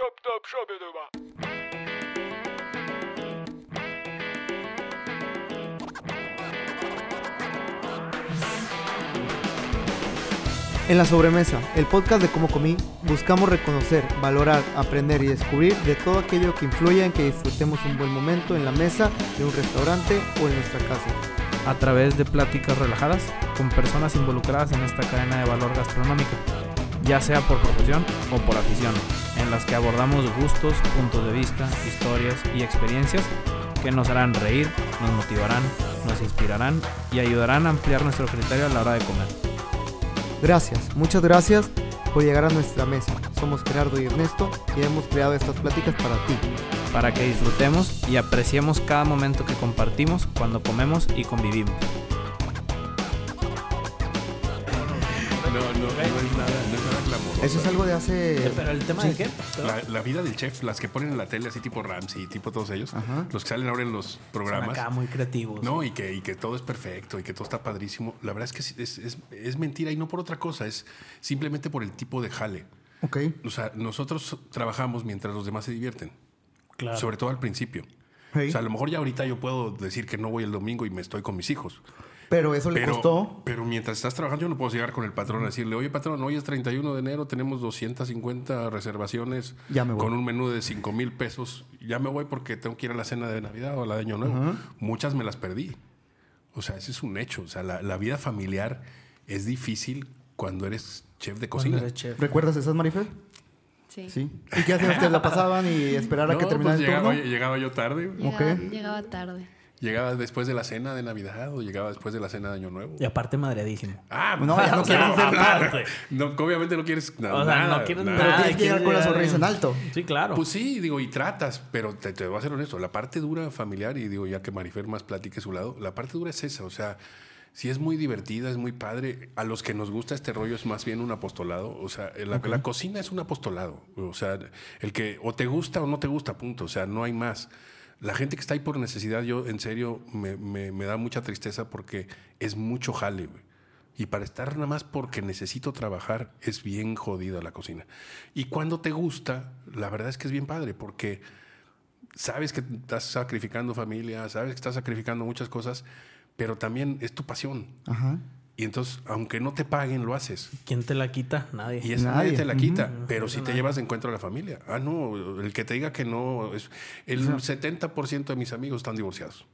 shop top shop En la sobremesa, el podcast de Cómo Comí, buscamos reconocer, valorar, aprender y descubrir de todo aquello que influya en que disfrutemos un buen momento en la mesa de un restaurante o en nuestra casa. a través de pláticas relajadas con personas involucradas en esta cadena de valor gastronómico, ya sea por profesión o por afición, en las que abordamos gustos, puntos de vista, historias y experiencias que nos harán reír, nos motivarán, nos inspirarán y ayudarán a ampliar nuestro criterio a la hora de comer. Gracias, muchas gracias por llegar a nuestra mesa. Somos Gerardo y Ernesto y hemos creado estas pláticas para ti. para que disfrutemos y apreciemos cada momento que compartimos cuando comemos y convivimos. Eso es algo de hace... Pero el tema de qué? La, la vida del chef, las que ponen en la tele, así tipo Ramsey, tipo todos ellos, los que salen ahora en los Son programas. acá muy creativos. No, y que, y que todo es perfecto y que todo está padrísimo. La verdad es que sí, es, es- es mentira y no por otra cosa, es simplemente por el tipo de jale. Ok. O sea, nosotros trabajamos mientras los demás se divierten, Claro. sobre todo al principio. Hey. O sea, a lo mejor ya ahorita yo puedo decir que no voy el domingo y me estoy con mis hijos. Pero eso le Pero, costó... pero mientras estás trabajando, yo no puedo llegar con el patrón a decirle, oye patrón, hoy es 31 de enero, tenemos 250 reservaciones Ya me voy. con un menú de 5 mil pesos. Ya me voy porque tengo que ir a la cena de Navidad o a la de Año Nuevo. Muchas me las perdí. O sea, ese es un hecho. O sea, la, la vida familiar es difícil cuando eres chef de cocina. eres chef. ¿Recuerdas esas, Marifer? Sí. Sí. ¿Y qué hacían ustedes? ¿La pasaban y esperar a que terminara pues el llegaba, turno? llegaba yo tarde. Llegaba, Ok. llegaba tarde. Llegaba después de la cena de Navidad o llegaba después de la cena de Año Nuevo. Y aparte madreadísimo. Ah, No, ya no quieres aparte. No, obviamente no quieres nada. O sea, no quieres nada. nada. Pero tienes que llegar con la sonrisa en alto. Sí, claro. Pues sí, digo, y tratas, pero te, te voy a ser honesto, la parte dura familiar, y digo, ya que Marifer más platique su lado, la parte dura es esa, o sea, si es muy divertida, es muy padre, a los que nos gusta este rollo es más bien un apostolado, o sea, la, la cocina es un apostolado, o sea, el que o te gusta o no te gusta, punto, o sea, no hay más. La gente que está ahí por necesidad, yo en serio me, me- da mucha tristeza porque es mucho jale. Y para estar nada más porque necesito trabajar es bien jodida la cocina. Y cuando te gusta, la verdad es que es bien padre porque sabes que estás sacrificando familia, sabes que estás sacrificando muchas cosas, pero también es tu pasión. Ajá. Y entonces, aunque no te paguen, lo haces. ¿Quién te la quita? Nadie. Y esa Nadie. nadie te la quita, pero si te nadie. llevas de encuentro a la familia. Ah, no, el que te diga que no. Es, el 70% de mis amigos están divorciados.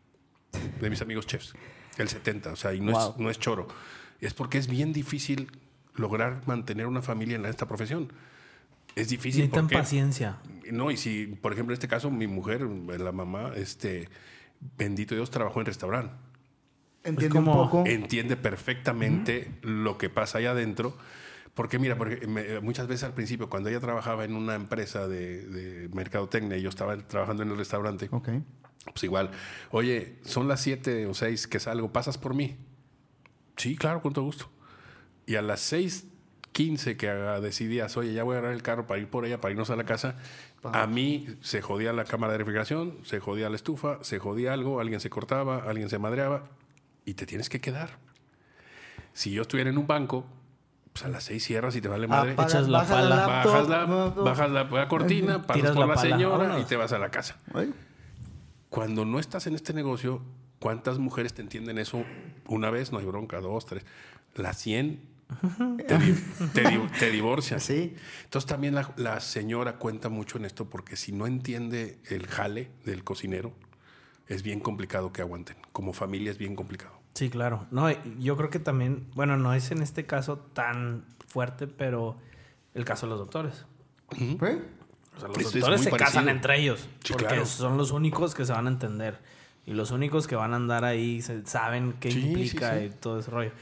De mis amigos chefs. El 70%, o sea, y no, Wow. es, no es choro. Es porque es bien difícil lograr mantener una familia en esta profesión. Es difícil Necesitan porque... paciencia. No, y si, por ejemplo, en este caso, mi mujer, la mamá, este, bendito Dios, trabajó en restaurante. Entiende como- un poco. Entiende perfectamente lo que pasa ahí adentro. Porque mira, porque me- muchas veces al principio, cuando ella trabajaba en una empresa de, de mercadotecnia y yo estaba trabajando en el restaurante, Ok. pues igual, oye, son las 7 o 6 que salgo, ¿pasas por mí? Sí, claro, con todo gusto. Y a las 6:15 que haga- decidías, oye, ya voy a agarrar el carro para ir por ella, para irnos a la casa, a mí se jodía la cámara de refrigeración, se jodía la estufa, se jodía algo, alguien se cortaba, alguien se madreaba y te tienes que quedar. Si yo estuviera en un banco, pues a las 6 cierras y te vale madre. Apaga- echas la baja pala. laptop, Bajas la, no, no. bajas la, la cortina, pasas Tiras por la la, pala, señora y vámonos. te vas a la casa. Ay, Cuando no estás en este negocio, ¿cuántas mujeres te entienden eso una vez? No hay bronca, dos, tres. Las 100 te, di- te di- te divorcian. Sí. Entonces también la, la señora cuenta mucho en esto porque si no entiende el jale del cocinero, es bien complicado que aguanten. Como familia es bien complicado. Sí, claro. No, y yo creo que también, bueno, no es en este caso tan fuerte, pero el caso de los doctores. ¿Fue? O sea, los Es- es doctores se parecido. casan entre ellos. Sí, porque claro. son los únicos que se van a entender. Y los únicos que van a andar ahí se- saben qué Sí, implica sí, sí. y todo ese rollo.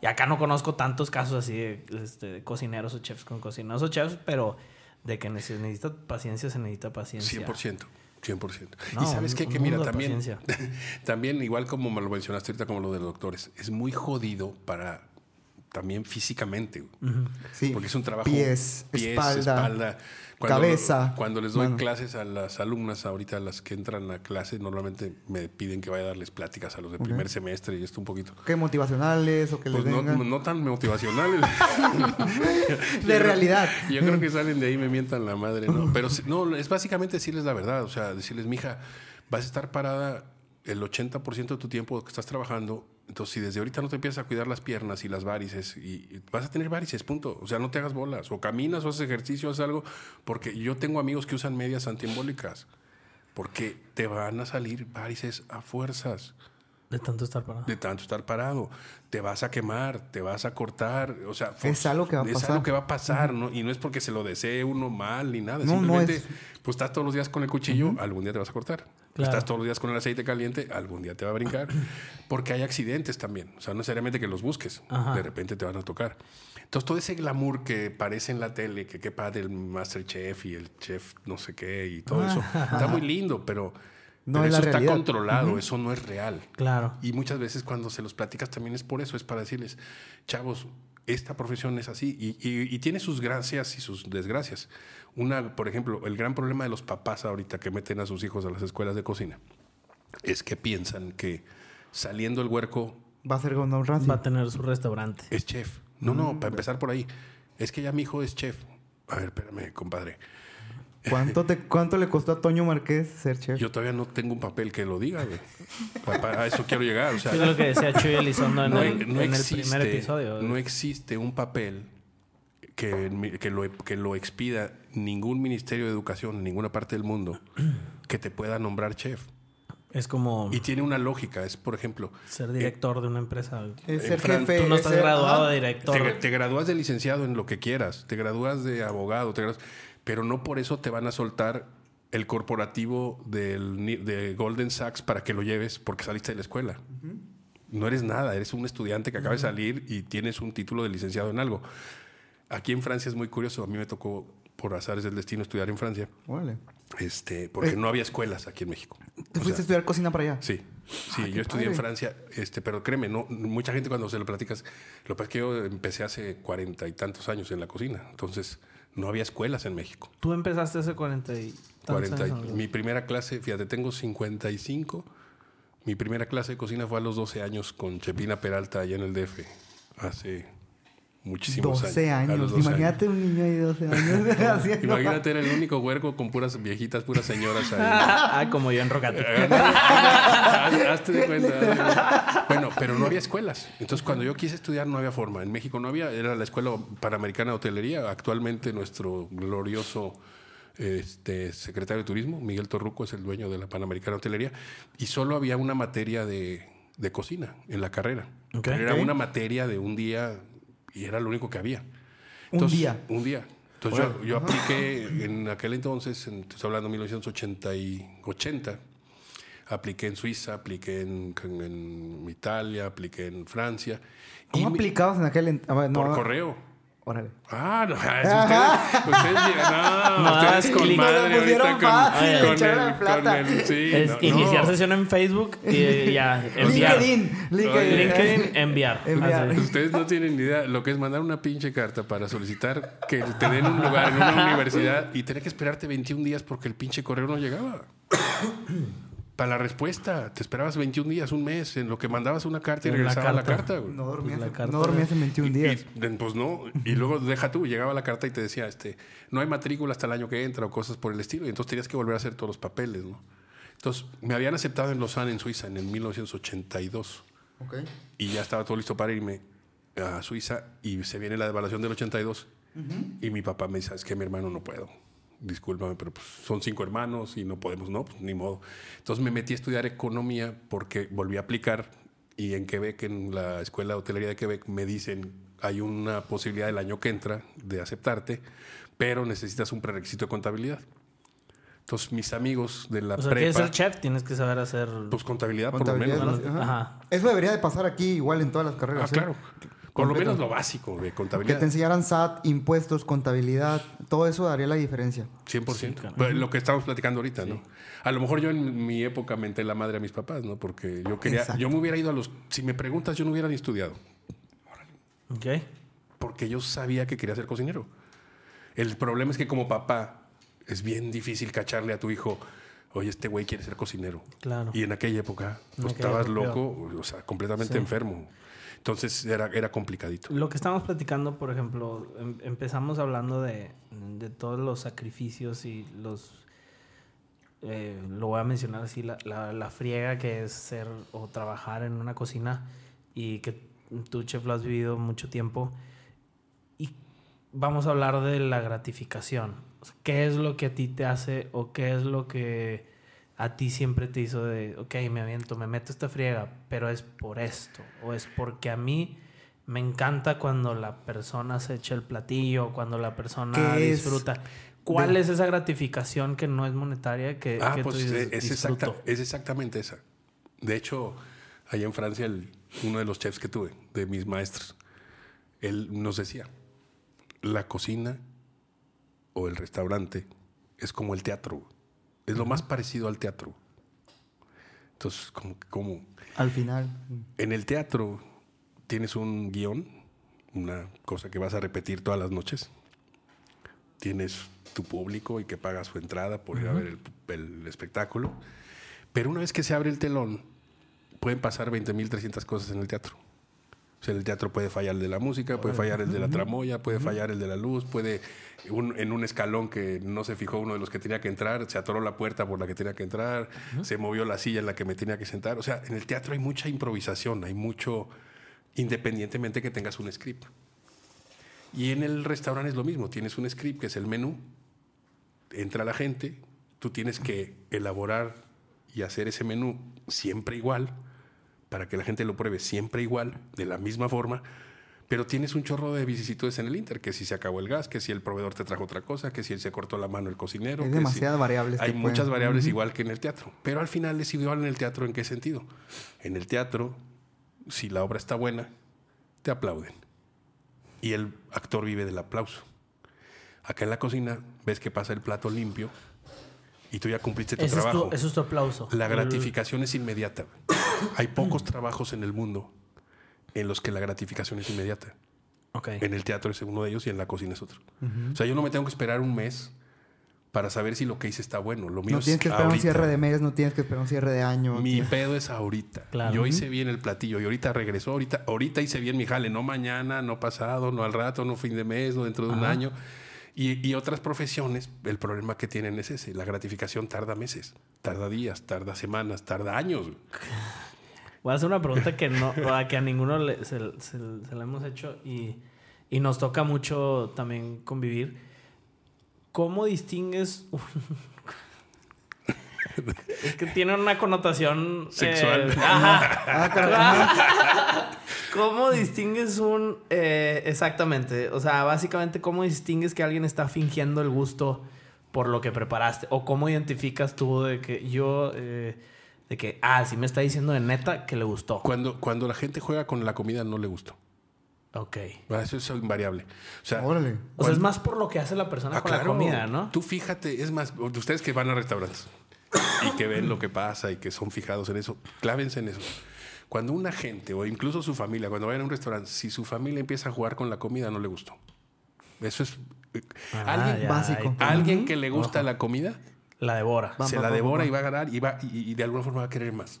Y acá no conozco tantos casos así de, este, de cocineros o chefs con cocineros o chefs, pero de que se necesita paciencia, se necesita paciencia. 100%. 100%. No, y sabes qué? que mira, también, también, igual como me lo mencionaste ahorita, como lo de los doctores, es muy jodido para también físicamente. Sí. Porque es un trabajo. Pies, espalda, Cuando- cabeza, Cuando les doy mano. clases a las alumnas, ahorita las que entran a clase, normalmente me piden que vaya a darles pláticas a los de primer semestre y esto un poquito. ¿Qué motivacionales o que Pues les no, no tan motivacionales. De realidad. Yo creo que salen de ahí y me mientan la madre, ¿no? Pero no, es básicamente decirles la verdad. O sea, decirles, mija, vas a estar parada el 80% de tu tiempo que estás trabajando. Entonces, si desde ahorita no te empiezas a cuidar las piernas y las varices, y, y vas a tener varices, punto. O sea, no te hagas bolas. O caminas o haces ejercicio, haces algo. Porque yo tengo amigos que usan medias antiembólicas. Porque te van a salir varices a fuerzas De tanto estar parado. de tanto estar parado. Te vas a quemar, te vas a cortar. O sea, Es algo que va a es pasar. algo que va a pasar, ¿no? Y no es porque se lo desee uno mal ni nada. No, no Simplemente, es- pues estás todos los días con el cuchillo, algún día te vas a cortar. Claro. Estás todos los días con el aceite caliente, algún día te va a brincar. Porque hay accidentes también. O sea, no necesariamente que los busques. Ajá. De repente te van a tocar. Entonces, todo ese glamour que parece en la tele, que qué padre el Masterchef y el chef no sé qué y todo eso, está muy lindo, pero, No pero es la eso está controlado, eso no es real. Claro. Y muchas veces cuando se los platicas también es por eso, es para decirles, chavos, esta profesión es así y, y- y tiene sus gracias y sus desgracias. Una, por ejemplo, el gran problema de los papás ahorita que meten a sus hijos a las escuelas de cocina es que piensan que saliendo el huerco Va a ser Gordon Ramsay. Va a tener su restaurante. es chef. No, no, para empezar por ahí. Es que ya mi hijo es chef. A ver, espérame, compadre. ¿Cuánto, te, ¿Cuánto le costó a Toño Márquez ser chef? Yo todavía no tengo un papel que lo diga, güey. A eso quiero llegar. O sea, Es lo que decía Chuy Elizondo en, no, el, no en el existe, primer episodio. no existe un papel que, que, lo, que lo expida ningún ministerio de educación en ninguna parte del mundo que te pueda nombrar chef. Es como Y tiene una lógica. Es, por ejemplo, ser director de una empresa. Es ser Fran, jefe. Tú no es estás ser- graduado de director. te, te gradúas de licenciado en lo que quieras, te gradúas de abogado, te gradúas- pero no por eso te van a soltar el corporativo del, de Golden Sachs para que lo lleves porque saliste de la escuela. No eres nada, eres un estudiante que acaba de salir y tienes un título de licenciado en algo. Aquí en Francia es muy curioso, a mí me tocó por azares del destino estudiar en Francia, Órale. este, porque no había escuelas aquí en México. ¿Te O sea, fuiste a estudiar cocina para allá? Sí, sí, Ah, yo estudié en. Francia, este, pero créeme, no, mucha gente cuando se lo platicas, lo que pasa es que yo empecé hace cuarenta y tantos años en la cocina, entonces no había escuelas en México. Tú empezaste hace 40 y tantos 40 y- años, mi primera clase, fíjate, tengo 55, mi primera clase de cocina fue a los 12 años con Chepina Peralta allá en el DF, hace muchísimos 12 años. a años. los 12 Imagínate un niño de 12 años. haciendo- Imagínate, era el único huerco con puras viejitas, puras señoras ahí. ah, como yo en Rocate. Haz- Hazte de cuenta. Bueno, pero no había escuelas. Entonces, cuando yo quise estudiar, no había forma. En México no había, era la Escuela Panamericana de Hotelería. Actualmente, nuestro glorioso este, secretario de Turismo, Miguel Torruco, es el dueño de la Panamericana de Hotelería. Y solo había una materia de, de cocina en la carrera. Ok. Pero era una materia de un día y era lo único que había. Un día. Un día. Entonces yo, yo apliqué en aquel entonces, en, estoy hablando de 1980 y 80, apliqué en Suiza, apliqué en, en- en Italia, apliqué en Francia. ¿Cómo me- aplicabas en aquel... en- a ver, no, por correo. Órale. Ah, no, ustedes, ustedes, no, No, ustedes es con clic. madre pusieron con, con el, plata. con el- sí, es no, iniciar no. sesión en Facebook y ya enviar. LinkedIn. LinkedIn. Oye. LinkedIn, enviar. Enviar. Ustedes no tienen ni idea lo que es mandar una pinche carta para solicitar que te den un lugar en una universidad y tener que esperarte 21 días porque el pinche correo no llegaba. Para la respuesta, te esperabas 21 días, un mes, en lo que mandabas una carta y En la regresaba la carta. carta. güey. No dormías, La en- carta no dormías en 21 Y- días. y, pues no, y luego deja tú, llegaba la carta y te decía, este, no hay matrícula hasta el año que entra o cosas por el estilo, y entonces tenías que volver a hacer todos los papeles, ¿no? Entonces, me habían aceptado en Lausanne, en Suiza, en el 1982 Ok. y ya estaba todo listo para irme a Suiza y se viene la devaluación del 82 y mi papá me dice, es que mi hermano no puedo. Discúlpame, pero pues, son cinco hermanos y no podemos, no, pues ni modo. Entonces me metí a estudiar economía porque volví a aplicar y en Quebec, en la Escuela de Hotelería de Quebec, me dicen, hay una posibilidad el año que entra de aceptarte, pero necesitas un prerequisito de contabilidad. Entonces mis amigos de la O sea, quieres prepa, ser chef, tienes que saber hacer. pues contabilidad, Contabilidad por lo menos. Ajá. Ajá. Eso debería de pasar aquí igual en todas las Ah, carreras. ¿eh? claro. Por lo menos lo básico de Que contabilidad. te enseñaran SAT, impuestos, contabilidad, todo eso daría la diferencia. 100%. Sí, claro. Lo que estamos platicando ahorita, ¿no? A lo mejor yo en mi época menté la madre a mis papás, ¿no? Porque yo quería, Exacto. yo me hubiera ido a los, si me preguntas, yo no hubiera ni estudiado. Ok. porque yo sabía que quería ser cocinero. El problema es que como papá es bien difícil cacharle a tu hijo, oye, este güey quiere ser cocinero. Claro. Y en aquella época, En pues aquella estabas época. loco, o sea, completamente Sí. enfermo. Entonces era, era complicadito. Lo que estamos platicando, por ejemplo, em- empezamos hablando de, de todos los sacrificios y los... eh, lo voy a mencionar así, la, la, la friega que es ser o trabajar en una cocina y que tú, chef, lo has vivido mucho tiempo. Y vamos a hablar de la gratificación. ¿Qué es lo que a ti te hace o qué es lo que a ti siempre te hizo de, ok, me aviento, me meto esta friega, pero es por esto, o es porque a mí me encanta cuando la persona se echa el platillo, cuando la persona ¿Qué es disfruta. ¿Cuál de- es esa gratificación que no es monetaria que, Ah, que pues tú dices, es, disfruto? exacta- es exactamente esa. De hecho, allá en Francia, el- uno de los chefs que tuve, de mis maestros, él nos decía, la cocina o el restaurante es como el teatro. Es lo más parecido al teatro. Entonces, como, como Al final. en el teatro tienes un guion, una cosa que vas a repetir todas las noches. Tienes tu público y que paga su entrada por ir a ver el, el espectáculo. Pero una vez que se abre el telón, pueden pasar 20.300 cosas en el teatro. O sea, en el teatro puede fallar el de la música, puede fallar el de la tramoya, puede fallar el de la luz, puede un- en un escalón que no se fijó uno de los que tenía que entrar, se atoró la puerta por la que tenía que entrar, se movió la silla en la que me tenía que sentar. O sea, en el teatro hay mucha improvisación, hay mucho, independientemente que tengas un script. Y en el restaurante es lo mismo, tienes un script que es el menú, entra la gente, tú tienes que elaborar y hacer ese menú siempre igual, para que la gente lo pruebe siempre igual, de la misma forma, pero tienes un chorro de vicisitudes en el Inter, que si se acabó el gas, que si el proveedor te trajo otra cosa, que si él se cortó la mano el cocinero. Hay que si- demasiadas variables Hay pueden- muchas variables igual que en el teatro, pero al final es igual en el teatro en qué sentido. En el teatro, si la obra está buena, te aplauden. Y el actor vive del aplauso. Acá en la cocina ves que pasa el plato limpio y tú ya cumpliste tu Ese es, trabajo. tu, eso es tu aplauso. La El- gratificación es inmediata. Hay pocos trabajos en el mundo en los que la gratificación es inmediata. En el teatro es uno de ellos y en la cocina es otro. O sea, yo no me tengo que esperar un mes para saber si lo que hice está bueno. Lo mío No es tienes que esperar un ahorita. cierre de mes, no tienes que esperar un cierre de año. Mi pedo es ahorita. Claro. Yo hice bien el platillo y ahorita regresó, ahorita, ahorita hice bien mi jale, no mañana, no pasado, no al rato, no fin de mes, no dentro de un año. Y, y otras profesiones, el problema que tienen es ese, la gratificación tarda meses, tarda días, tarda semanas, tarda años. Voy a hacer una pregunta que no a que a ninguno le- se, se- se la hemos hecho y, y nos toca mucho también convivir. ¿Cómo distingues un- Es que tiene una connotación eh, Sexual. ajá. Ah. ¿Cómo distingues un... eh, exactamente, o sea, básicamente, ¿cómo distingues que alguien está fingiendo el gusto por lo que preparaste? ¿O cómo identificas tú de que yo... eh, de que, ah, sí me está diciendo de neta que le gustó? Cuando, cuando la gente juega con la comida no le gustó. Ok. Ah, Eso es invariable. O sea, Órale. O sea, es más por lo que hace la persona Ah, con la comida, ¿no? Tú fíjate, es más, ustedes que van a restaurantes y que ven lo que pasa y que son fijados en eso, clávense en eso. Cuando una gente o incluso su familia, cuando vayan a un restaurante, si su familia empieza a jugar con la comida, no le gustó. Eso es. eh, Ah, alguien ya, básico. alguien que le gusta la comida La devora. Va, se va, la va, devora va. y va a ganar y, va, y, y de alguna forma va a querer más.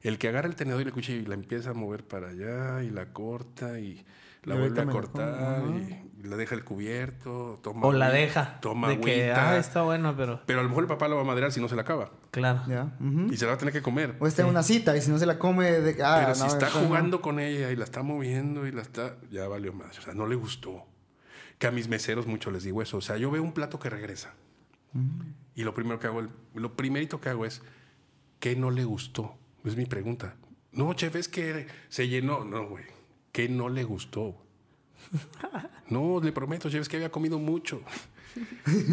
El que agarra el tenedor y el cuchillo y la empieza a mover para allá y la corta y la vuelve a cortar y, la deja el cubierto, toma O la agüita, deja. toma de que, ah, está bueno, pero... Pero a lo mejor el papá lo va a madrear si no se la acaba Claro. Ya. y se la va a tener que comer. O está en una cita y si no se la come de ah, Pero si está no. jugando con ella y la está moviendo y la está, ya valió más. O sea, no le gustó. Que a mis meseros mucho les digo eso. O sea, yo veo un plato que regresa y lo primero que hago, el- lo primerito que hago es, ¿qué no le gustó? Es mi pregunta. No, chef, es que se llenó. No, güey. ¿Qué no le gustó? No, le prometo, chef, es que había comido mucho.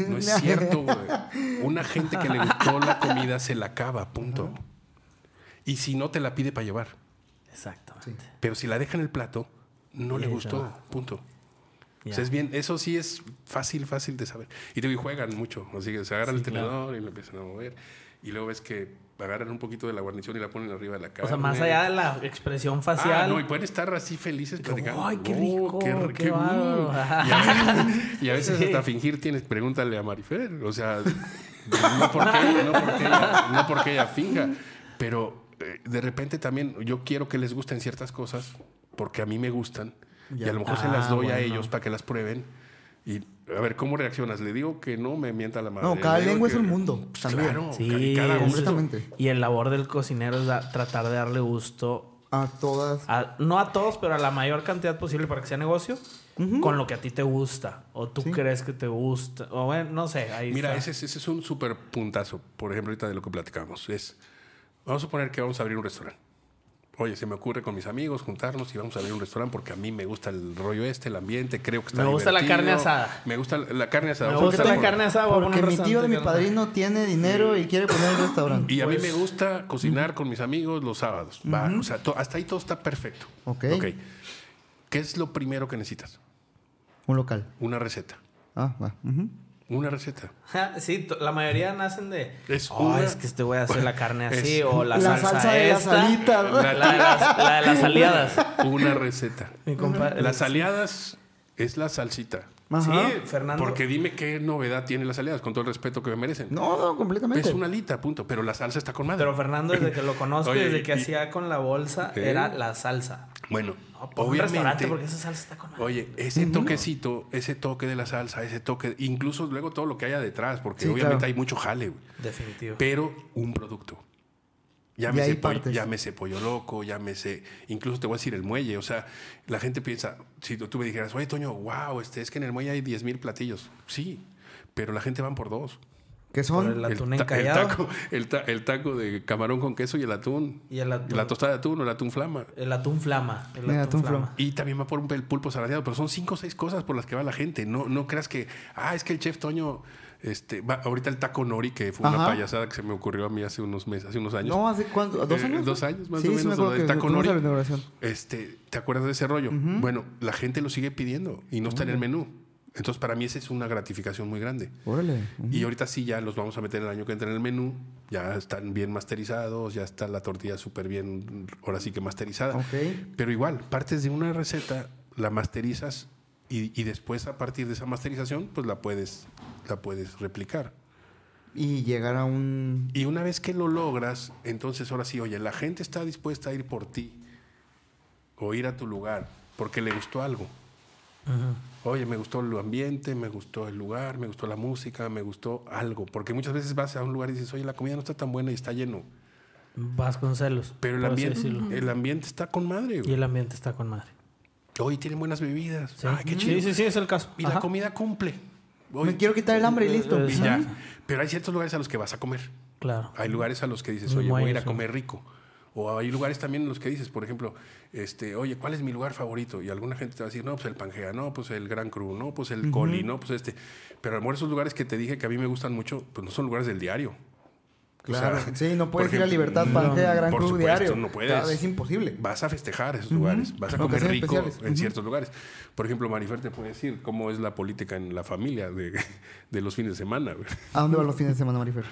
No es cierto, güey. Una gente que le gustó la comida se la acaba, punto. Y si no, te la pide para llevar. Exactamente. Pero si la deja en el plato, no Y le gustó, va. punto. O sea, es bien, eso sí es fácil, fácil de saber. Y te digo, juegan mucho. Así que se agarran Sí, el tenedor y lo empiezan a mover. Y luego ves que agarran un poquito de la guarnición y la ponen arriba de la cara. O sea, más allá de la expresión Ah, facial. no, y pueden estar así felices platicando. ¡Ay, qué Oh, rico! qué, ¡Qué y, a veces, y a veces Sí. hasta fingir tienes, pregúntale a Marifer. O sea, no porque ella, no porque ella, no porque ella finja, pero eh, de repente también yo quiero que les gusten ciertas cosas porque a mí me gustan y a lo mejor se Ah, las doy a bueno. ellos para que las prueben. Y a ver, ¿cómo reaccionas? Le digo que no me mienta la madre. No, cada lengua es un mundo, Pues. Claro, Sí, y cada. Completamente. Y el labor del cocinero es da- tratar de darle gusto, A todas. a- no a todos, pero a la mayor cantidad posible para que sea negocio, con lo que a ti te gusta, o tú Sí. crees que te gusta, o bueno, no sé, ahí Mira, está. ese, es- ese es un súper puntazo, por ejemplo, ahorita de lo que platicamos. Es, vamos a suponer que vamos a abrir un restaurante. Oye, se me ocurre con mis amigos juntarnos y vamos a abrir un restaurante porque a mí me gusta el rollo este, el ambiente, creo que está Me gusta la carne asada. Me gusta la carne asada. Me gusta la por- carne asada. Porque mi tío de mi padrino tiene dinero y quiere poner un restaurante. Y a Pues- mí me gusta cocinar con mis amigos los sábados. Va, o sea, to- hasta ahí todo está perfecto. Ok. ¿Qué es lo primero que necesitas? Un local. Una receta. Ah, va. Una receta. Sí, la mayoría nacen de. Es "Oh, una- es que este voy a hacer la carne así, Es- o la, La salsa, salsa de las esta, alitas. La, de las, la de las aliadas. Una receta. Mi compa- Las aliadas es la salsita. Ajá. Sí, Fernando. Porque dime qué novedad tiene las aliadas, con todo el respeto que me merecen. No, no, completamente. es una alita, punto. Pero la salsa está con madre. Pero Fernando, desde que lo conozco, Oye, desde que y- hacía con la bolsa, ¿Eh? era la salsa. bueno, No, pon un restaurante obviamente. porque esa salsa está con madre. Oye, ese toquecito, ese toque de la salsa, ese toque, incluso luego todo lo que haya detrás, porque Sí, obviamente claro. hay mucho jale, güey. Definitivo. pero un producto. Llámese, ahí pollo, llámese pollo loco, llámese, incluso te voy a decir el muelle. O sea, la gente piensa, si tú, me dijeras, oye, Toño, wow, este, es que en el muelle hay 10 mil platillos. Sí, pero la gente van por dos. ¿Qué Por son? el atún ta- el taco, el, ta- el taco de camarón con queso y el atún. Y el atún. La tostada de atún o el atún flama. El atún flama. El El atún, atún flama. flama. Y también va por un pel- pulpo saladeado, pero son cinco o seis cosas por las que va la gente. No, no creas que, ah, es que el chef Toño, este, va, ahorita el taco nori, que fue una payasada que se me ocurrió a mí hace unos meses, hace unos años. No, ¿hace cuánto? ¿Dos Eh, años? dos años, más sí, o Sí, menos, me que taco nori. Este, ¿te acuerdas de ese rollo? Bueno, la gente lo sigue pidiendo y no está en el menú. Entonces, para mí esa es una gratificación muy grande. Órale. Y ahorita sí ya los vamos a meter el año que entra en el menú. Ya están bien masterizados, ya está la tortilla súper bien, ahora sí que masterizada. Ok. Pero igual, partes de una receta, la masterizas y, y después a partir de esa masterización, pues la puedes, la puedes replicar. Y llegar a un... Y una vez que lo logras, entonces ahora sí, oye, la gente está dispuesta a ir por ti o ir a tu lugar porque le gustó algo. Oye, me gustó el ambiente, me gustó el lugar, me gustó la música, me gustó algo. Porque muchas veces vas a un lugar y dices, oye, la comida no está tan buena y está lleno. Vas con celos. Pero el ambiente, el ambiente está con madre. güey. Y el ambiente está con madre. Oye, tienen buenas bebidas. Sí. Ay, qué chido. sí, sí, sí, es el caso. Y la comida cumple. Oye, Me quiero quitar el hambre y listo. Y sí. ya. Pero hay ciertos lugares a los que vas a comer. Claro. Hay lugares a los que dices, Muy oye, voy a ir a comer rico. O hay lugares también en los que dices, por ejemplo, este, oye, ¿cuál es mi lugar favorito? Y alguna gente te va a decir, no, pues el Pangea, no, pues el Gran Cru, no, pues el Coli, no, pues este. Pero a lo mejor esos lugares que te dije que a mí me gustan mucho, pues no son lugares del diario. O sea, Claro. sí, no puedes ir a Libertad no, Pangea, Gran por Cruz supuesto, diario. no puedes. Claro, es imposible. Vas a festejar esos lugares, vas a comer rico especiales. en ciertos lugares. Por ejemplo, Marifer te puede decir cómo es la política en la familia de, de los fines de semana. ¿A dónde van los fines de semana, Marifer?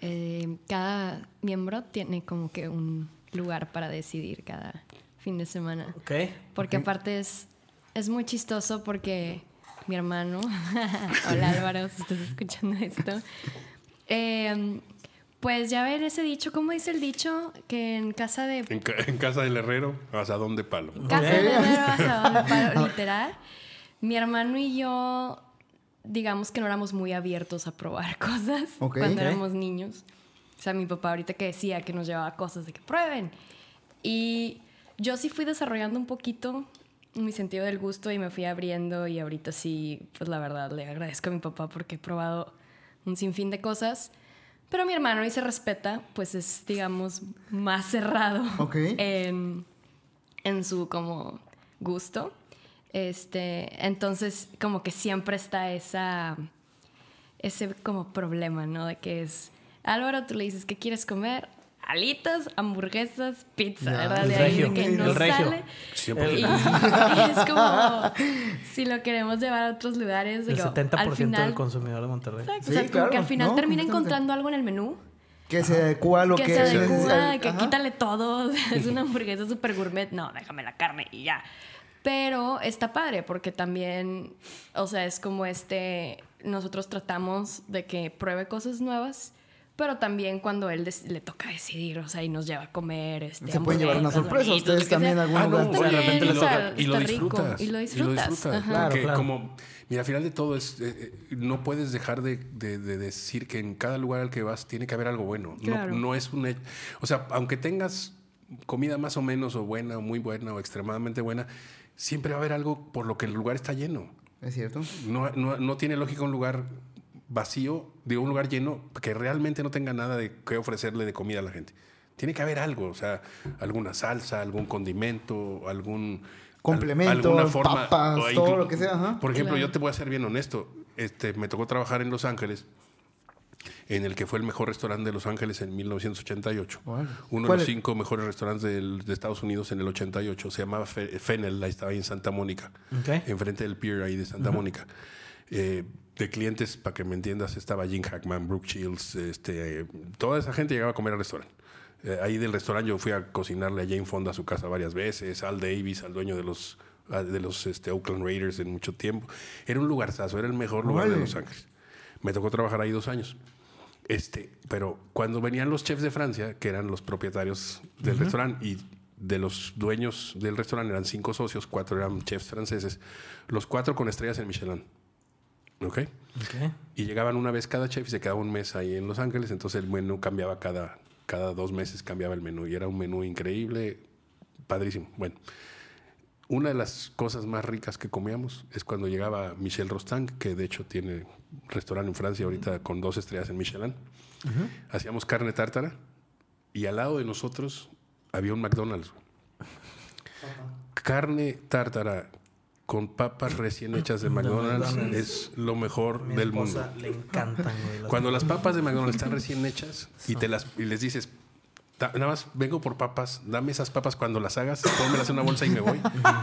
Eh, cada miembro tiene como que un lugar para decidir cada fin de semana. Ok. Porque aparte es, es muy chistoso porque mi hermano, hola Álvaro, si estás escuchando esto, eh, pues ya ver ese dicho, ¿cómo dice el dicho? Que en casa de... En, ca- en casa del herrero, asadón de palo. Casa Ok. de herrero, asadón de palo, literal. Mi hermano y yo, digamos que no éramos muy abiertos a probar cosas cuando Ok. éramos niños. O sea, mi papá ahorita que decía que nos llevaba cosas de que prueben. Y yo sí fui desarrollando un poquito mi sentido del gusto y me fui abriendo y ahorita sí, pues la verdad le agradezco a mi papá porque he probado un sinfín de cosas. Pero mi hermano y se respeta, pues es, digamos, más cerrado en, en su como gusto. Este, entonces como que siempre está esa ese como problema, ¿no? De que es Álvaro, tú le dices qué quieres comer, alitas, hamburguesas, pizza, Ya, ¿verdad? el De ahí regio, que el no sale. Y, y es como si lo queremos llevar a otros lugares. El digo, 70% al final, del consumidor de Monterrey. Exacto, Sí, o sea, como claro, que al final no, termina encontrando algo en el menú Que se adecua a lo que, que, se es adecua, que Ajá. quítale todo. es una hamburguesa super gourmet. No, déjame la carne y ya. Pero está padre porque también, o sea, es como este, nosotros tratamos de que pruebe cosas nuevas, pero también cuando él le toca decidir, o sea, y nos lleva a comer, este, Se pueden llevar una sorpresa ustedes también algún Ah, no, y, o lo, sea, y lo está rico, disfrutas. y lo disfrutas. Claro, Porque claro. como, mira, al final de todo es, eh, eh, no puedes dejar de, de- de decir que en cada lugar al que vas tiene que haber algo bueno. No- Claro. No, es un, o sea, aunque tengas comida más o menos o buena o muy buena o extremadamente buena, siempre va a haber algo por lo que el lugar está lleno. Es cierto. No, no, no tiene lógica un lugar vacío, digo, un lugar lleno que realmente no tenga nada de qué ofrecerle de comida a la gente. Tiene que haber algo, o sea, alguna salsa, algún condimento, algún... Complemento, al- alguna forma, papas, o todo lo que sea, ajá. Por ejemplo, Claro. yo te voy a ser bien honesto. Este, me tocó trabajar en Los Ángeles, en el que fue el mejor restaurante de Los Ángeles en 1988. Órale. Uno de ¿Cuál los es? cinco mejores restaurantes del- de Estados Unidos en el 88. Se llamaba Fe- Fennel, ahí estaba ahí en Santa Mónica enfrente del pier ahí de Santa Mónica. Eh, de clientes, para que me entiendas, estaba Jim Hackman, Brooke Shields, este, toda esa gente llegaba a comer al restaurante. Eh, ahí del restaurante yo fui a cocinarle a Jane Fonda a su casa varias veces, Al Davis, al dueño de los, ah, de los este, Oakland Raiders en mucho tiempo. Era un lugarzazo, era el mejor lugar de. Los Ángeles. Me tocó trabajar ahí dos años. Este, pero cuando venían los chefs de Francia, que eran los propietarios del restaurante y de los dueños del restaurante eran cinco socios, cuatro eran chefs franceses, los cuatro con estrellas en Michelin. ¿Ok? Ok. Y llegaban una vez cada chef y se quedaba un mes ahí en Los Ángeles, entonces el menú cambiaba cada, cada dos meses, cambiaba el menú y era un menú increíble, padrísimo. Bueno, una de las cosas más ricas que comíamos es cuando llegaba Michel Rostand, que de hecho tiene restaurante en Francia ahorita con dos estrellas en Michelin. Hacíamos carne tártara y al lado de nosotros había un McDonald's. Carne tártara con papas recién hechas de McDonald's, es lo mejor Mi del mundo. le encantan, güey. las- Cuando las papas de McDonald's están recién hechas y, te las, y les dices, "Ta- nada más vengo por papas, dame esas papas cuando las hagas, pónmelas en una bolsa y me voy.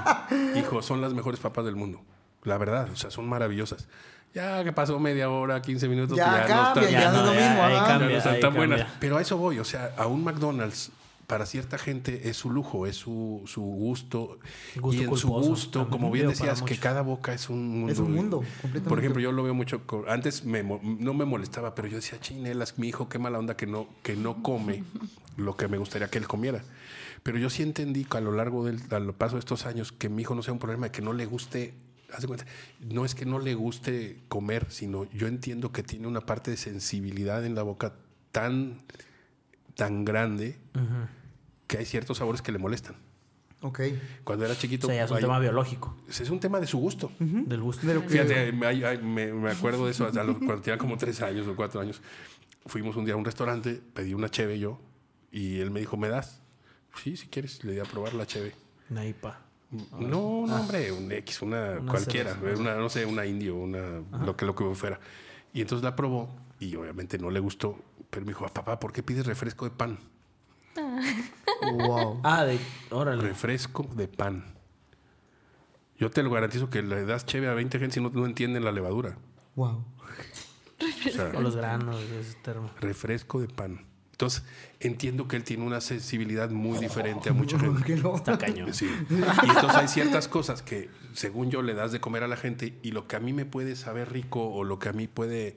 Hijo, son las mejores papas del mundo. La verdad, o sea, son maravillosas. Ya que pasó media hora, 15 minutos, Ya ya, no cambia, están- ya no es lo mismo, ya cambia, no están tan buenas. Pero a eso voy, o sea, a un McDonald's para cierta gente es su lujo, es su, su gusto. Gusto y en su gusto, como bien decías, que cada boca es un mundo. Es un mundo, completamente. Por ejemplo, yo lo veo mucho. antes me mo- no me molestaba, pero yo decía, chinelas, mi hijo, qué mala onda que no, que no come lo que me gustaría que él comiera. Pero yo sí entendí que a lo largo del a lo paso de estos años que mi hijo no sea un problema de que no le guste. haz de cuenta, no es que no le guste comer, sino yo entiendo que tiene una parte de sensibilidad en la boca tan, tan grande que hay ciertos sabores que le molestan. Ok. Cuando era O chiquito, sea, ya es un hay- tema biológico. es un tema de su gusto. Del gusto. De lo que- Fíjate, me, me- me acuerdo de eso a los- cuando tenía como tres años o cuatro años. Fuimos un día a un restaurante, pedí una cheve yo y él me dijo, ¿me das? Sí, si quieres, le di a probar la cheve. Naipa. No, no, hombre, un X, una, Una cualquiera, cerveza. una, no sé, una indio, una, lo que, lo que fuera. Y entonces la probó y obviamente no le gustó, pero me dijo, papá, ¿por qué pides refresco de pan? Wow. Ah, de. Órale. Refresco de pan. Yo te lo garantizo que le das cheve a 20 gente si no, no entienden la levadura. Wow. O sea, O los granos, ese termo. refresco de pan. Entonces, entiendo que él tiene una sensibilidad muy diferente a mucha gente. Qué loco. Está cañón. Sí. Y entonces hay ciertas cosas que, según yo, le das de comer a la gente y lo que a mí me puede saber rico o lo que a mí puede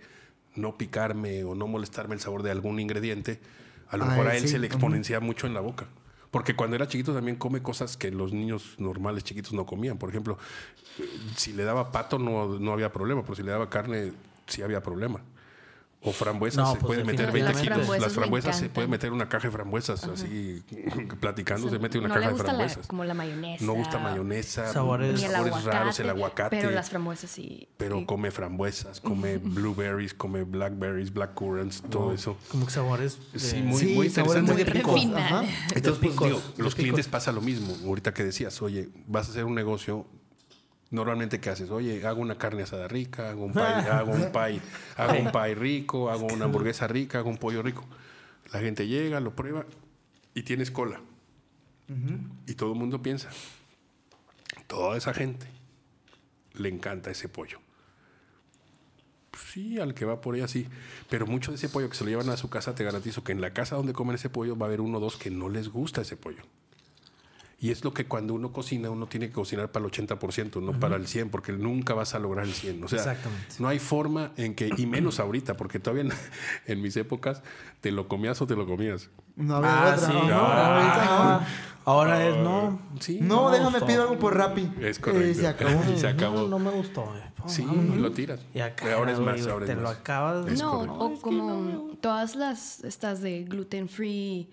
no picarme o no molestarme el sabor de algún ingrediente, a lo mejor a él sí. se le exponencia mucho en la boca. Porque cuando era chiquito también come cosas que los niños normales chiquitos no comían. Por ejemplo, si le daba pato no, no había problema, pero si le daba carne sí había problema. O frambuesas, No, se pues, puede meter 20 definitivamente. kilos. Las Las frambuesas frambuesas se puede meter una caja de frambuesas, así platicando, se mete una no caja le de la- frambuesas. como la mayonesa. No gusta mayonesa, Sabores- Ni el sabores aguacate, raros, el aguacate. Pero las frambuesas sí. pero sí. come frambuesas, come blueberries, come blackberries, blackcurrants, todo eso. Como que sabores. de- Sí, muy, Sí, muy sabores interesante. muy. Ajá. Entonces, pues, picos, digo, de los picos. clientes pasa lo mismo. Ahorita que decías, oye, vas a hacer un negocio. Normalmente, ¿qué haces? Oye, hago una carne asada rica, hago un pie, hago un pie, hago un pie rico, hago una hamburguesa rica, hago un pollo rico. La gente llega, lo prueba y tienes cola. Y todo el mundo piensa, toda esa gente le encanta ese pollo. Pues sí, al que va por ahí así. Pero mucho de ese pollo que se lo llevan a su casa, te garantizo que en la casa donde comen ese pollo va a haber uno o dos que no les gusta ese pollo. Y es lo que cuando uno cocina, uno tiene que cocinar para el 80%, no para el 100%, porque nunca vas a lograr el 100%. O sea, Exactamente. no hay forma en que, y menos ahorita, porque todavía en, en mis épocas, te lo comías o te lo comías. No había Ah, otra. sí. No, No. ahorita no. Ahora es no. Sí. No, No me déjame pido algo por Rappi. Es correcto. Y se acabó. Y se acabó. No, no me gustó. Oh, Sí, vámonos. lo tiras. Y acá, ahora es más, ahora te es lo más. acabas de... Es no, correcto. o como todas las estas de gluten free,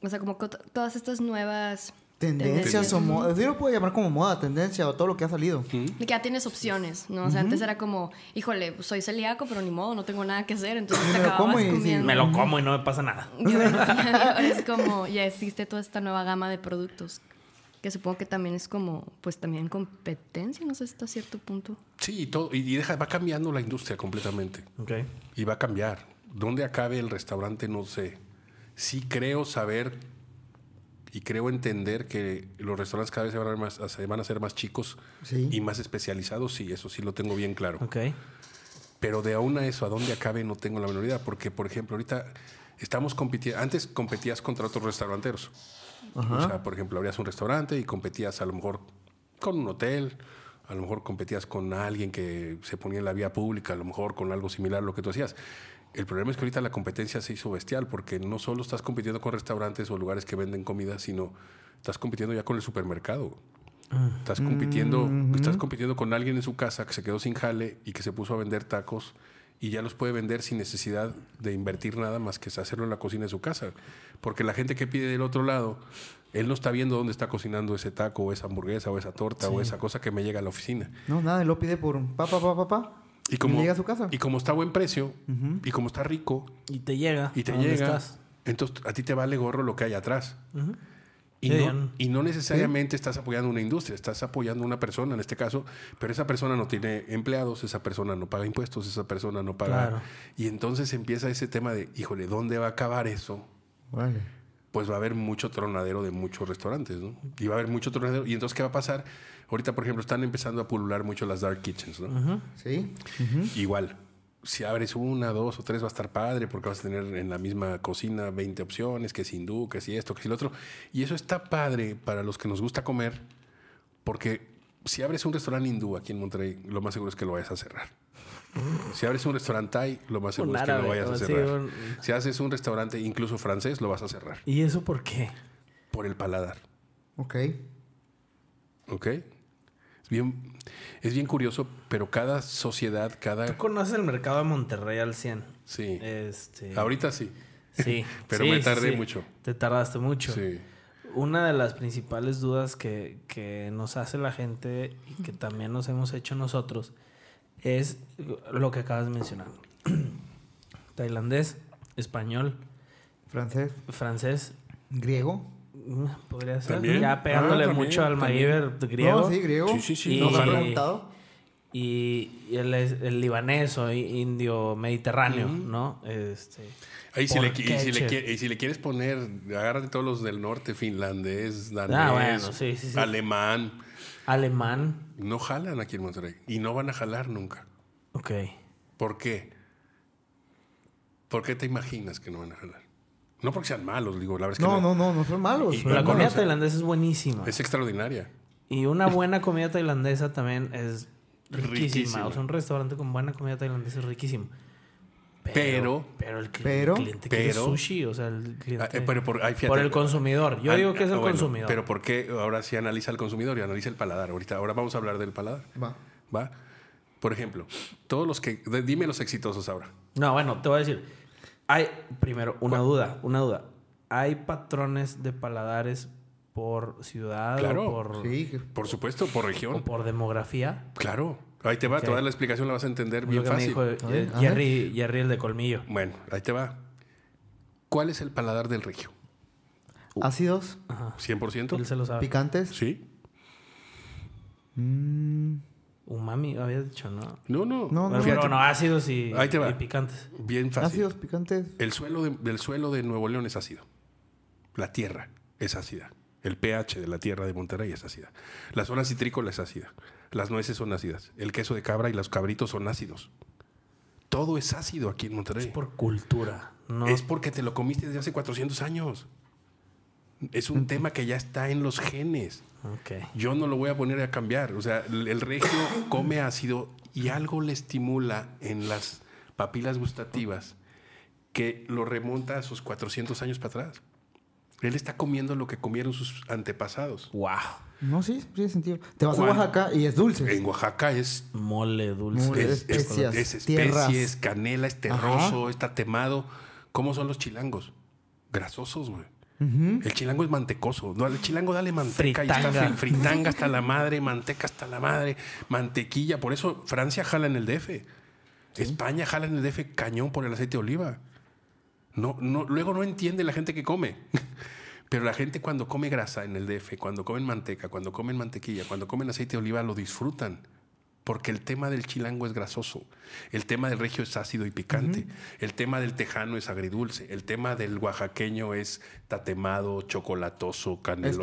o sea, como co- todas estas nuevas Tendencias o modas. Yo lo puedo llamar como moda, tendencia o todo lo que ha salido. Que ya tienes opciones, ¿no? O sea, antes era como, híjole, pues, soy celíaco, pero ni modo, no tengo nada que hacer, entonces Me te lo como y sí, comiendo. Me lo como y no me pasa nada. Ahora- es como, ya existe toda esta nueva gama de productos. Que supongo que también es como, pues también competencia, no sé hasta cierto punto. Sí, y, todo, y y deja, va cambiando la industria completamente. Ok. Y va a cambiar. ¿Dónde acabe el restaurante? No sé. Sí creo saber y creo entender que los restaurantes cada vez se van a, más- se van a ser más chicos Sí. y más especializados. Sí, eso sí lo tengo bien claro. Ok. Pero de aún a eso, a dónde acabe, no tengo la menor idea. Porque, por ejemplo, ahorita estamos compitiendo. Antes competías contra otros restauranteros. O sea, por ejemplo, abrías un restaurante y competías a lo mejor con un hotel, a lo mejor competías con alguien que se ponía en la vía pública, a lo mejor con algo similar a lo que tú hacías. El problema es que ahorita la competencia se hizo bestial porque no solo estás compitiendo con restaurantes o lugares que venden comida, sino estás compitiendo ya con el supermercado. Estás compitiendo, estás compitiendo con alguien en su casa que se quedó sin jale y que se puso a vender tacos y ya los puede vender sin necesidad de invertir nada más que hacerlo en la cocina de su casa. Porque la gente que pide del otro lado, él no está viendo dónde está cocinando ese taco o esa hamburguesa o esa torta o esa cosa que me llega a la oficina. No, nada, él lo pide por pa, pa, pa, pa, pa. Y como, llega a su casa. y como está a buen precio y como está rico Y te llega. y te ¿a dónde llega, estás? entonces a ti te vale gorro lo que hay atrás. Y, Sí, no, y no necesariamente estás apoyando una industria, estás apoyando a una persona en este caso, pero esa persona no tiene empleados, esa persona no paga impuestos, esa persona no paga. Claro. Y entonces empieza ese tema de, híjole, ¿dónde va a acabar eso? Vale. Pues va a haber mucho tronadero de muchos restaurantes, ¿no? Y va a haber mucho tronadero. Y entonces, ¿qué va a pasar? Ahorita, por ejemplo, están empezando a pulular mucho las dark kitchens, ¿no? Sí. Igual, si abres una, dos o tres va a estar padre porque vas a tener en la misma cocina 20 opciones, que si hindú, que si esto, que si lo otro. Y eso está padre para los que nos gusta comer porque si abres un restaurante hindú aquí en Monterrey, lo más seguro es que lo vayas a cerrar. Si abres un restaurante thai, lo más seguro Un es que lo vayas a cerrar. un- Si haces un restaurante incluso francés, lo vas a cerrar ¿Y eso por qué? por el paladar. Ok. ¿Ok? Es bien, es bien curioso, pero cada sociedad, cada... Tú conoces el mercado de Monterrey al 100. Sí. Este... Ahorita sí. Sí. Pero sí, me tardé sí. mucho. Te tardaste mucho. Sí. Una de las principales dudas que, que nos hace la gente y que también nos hemos hecho nosotros es lo que acabas de mencionar. Tailandés, español, Francés. francés, Griego. Podría ser. También. Ya pegándole Ah, también, mucho al. MacGyver griego. No, sí, griego. Sí, sí, sí, Y- Nos no, han claro. preguntado. Y, y el, el libanés o indio mediterráneo, ¿no? Este, Ahí si le, y, si le, queche. qui- y si le quieres poner, agárrate todos los del norte, finlandés, danés, Ah, bueno, sí, sí, sí. alemán. alemán. No jalan aquí en Monterrey. Y no van a jalar nunca. Ok. ¿Por qué? ¿Por qué te imaginas que no van a jalar? No porque sean malos, digo, la verdad es que No, no, no, no son malos. La comida tailandesa es buenísima. Es extraordinaria. Y una buena comida tailandesa también es riquísima. Riquísima. O sea, un restaurante con buena comida tailandesa es riquísimo. Pero- pero el, cli- pero- el cliente quiere sushi, o sea, el cliente... Ah, eh, pero por- ay, fíjate. por el consumidor. Yo Ah, digo que es ah, el bueno, consumidor. Pero ¿por qué ahora sí analiza el consumidor y analiza el paladar? Ahorita, ahora vamos a hablar del paladar. Va. ¿Va? Por ejemplo, todos los que. Dime los exitosos ahora. No, bueno, te voy a decir. Hay, primero, una duda, una duda. ¿Hay patrones de paladares por ciudad Claro, o por, Sí. Por supuesto, por o región. por demografía? Claro. Ahí te va, te Ok. voy a dar la explicación, la vas a entender Lo bien que me fácil. dijo eh, Jerry, Jerry el de colmillo. Bueno, ahí te va. ¿Cuál es el paladar del regio? Ácidos, Ajá. ¿100%? Él se lo sabe. picantes. Sí. Mm, Umami, habías dicho, ¿no? No, no. No, pero no, ácidos y, Ahí te va. y picantes. Bien fácil. Ácidos picantes. El suelo de- del suelo de Nuevo León es ácido. La tierra es ácida. El pH de la tierra de Monterrey es ácida. La zona citrícola es ácida. Las nueces son ácidas. El queso de cabra y los cabritos son ácidos. Todo es ácido aquí en Monterrey. Es por cultura, ¿no? Es porque te lo comiste desde hace 400 años. Es un tema que ya está en los genes. Ok. Yo no lo voy a poner a cambiar. O sea, el el regio come ácido y algo le estimula en las papilas gustativas que lo remonta a sus 400 años para atrás. Él está comiendo lo que comieron sus antepasados. Wow. No, sí, sí tiene sentido. Te vas a. Oaxaca y es dulce. En Oaxaca es, Mole dulce. Mole. es, es- especias, es especies, tierras. canela, es terroso, está temado. ¿Cómo son los chilangos? Grasosos, güey. El chilango es mantecoso. No, el chilango dale manteca y está Fritanga. fri- fritanga hasta la madre, manteca hasta la madre, mantequilla. Por eso Francia jala en el DF. España jala en el DF cañón por el aceite de oliva. No, no, luego no entiende la gente que come. Pero la gente cuando come grasa en el DF, cuando comen manteca, cuando comen mantequilla, cuando comen aceite de oliva, lo disfrutan. Porque el tema del chilango es grasoso. El tema del regio es ácido y picante. El tema del tejano es agridulce. El tema del oaxaqueño es tatemado, chocolatoso, caneloso,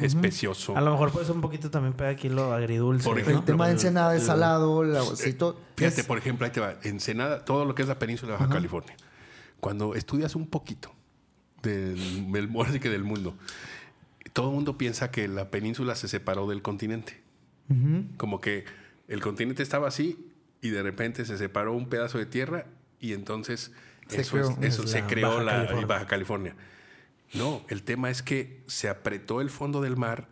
Especioso. A lo mejor por eso un poquito también pega aquí lo agridulce. Por ¿no? ejemplo, el tema de Ensenada es salado, la, todo- Fíjate, es- por ejemplo, ahí te va. Ensenada, todo lo que es la península de Baja California. Cuando estudias un poquito del, del, que del mundo, todo el mundo piensa que la península se separó del continente. Como que el continente estaba así y de repente se separó un pedazo de tierra y entonces Se eso, es- creó. eso Es se la creó Baja la California. Baja California. No, el tema es que se apretó el fondo del mar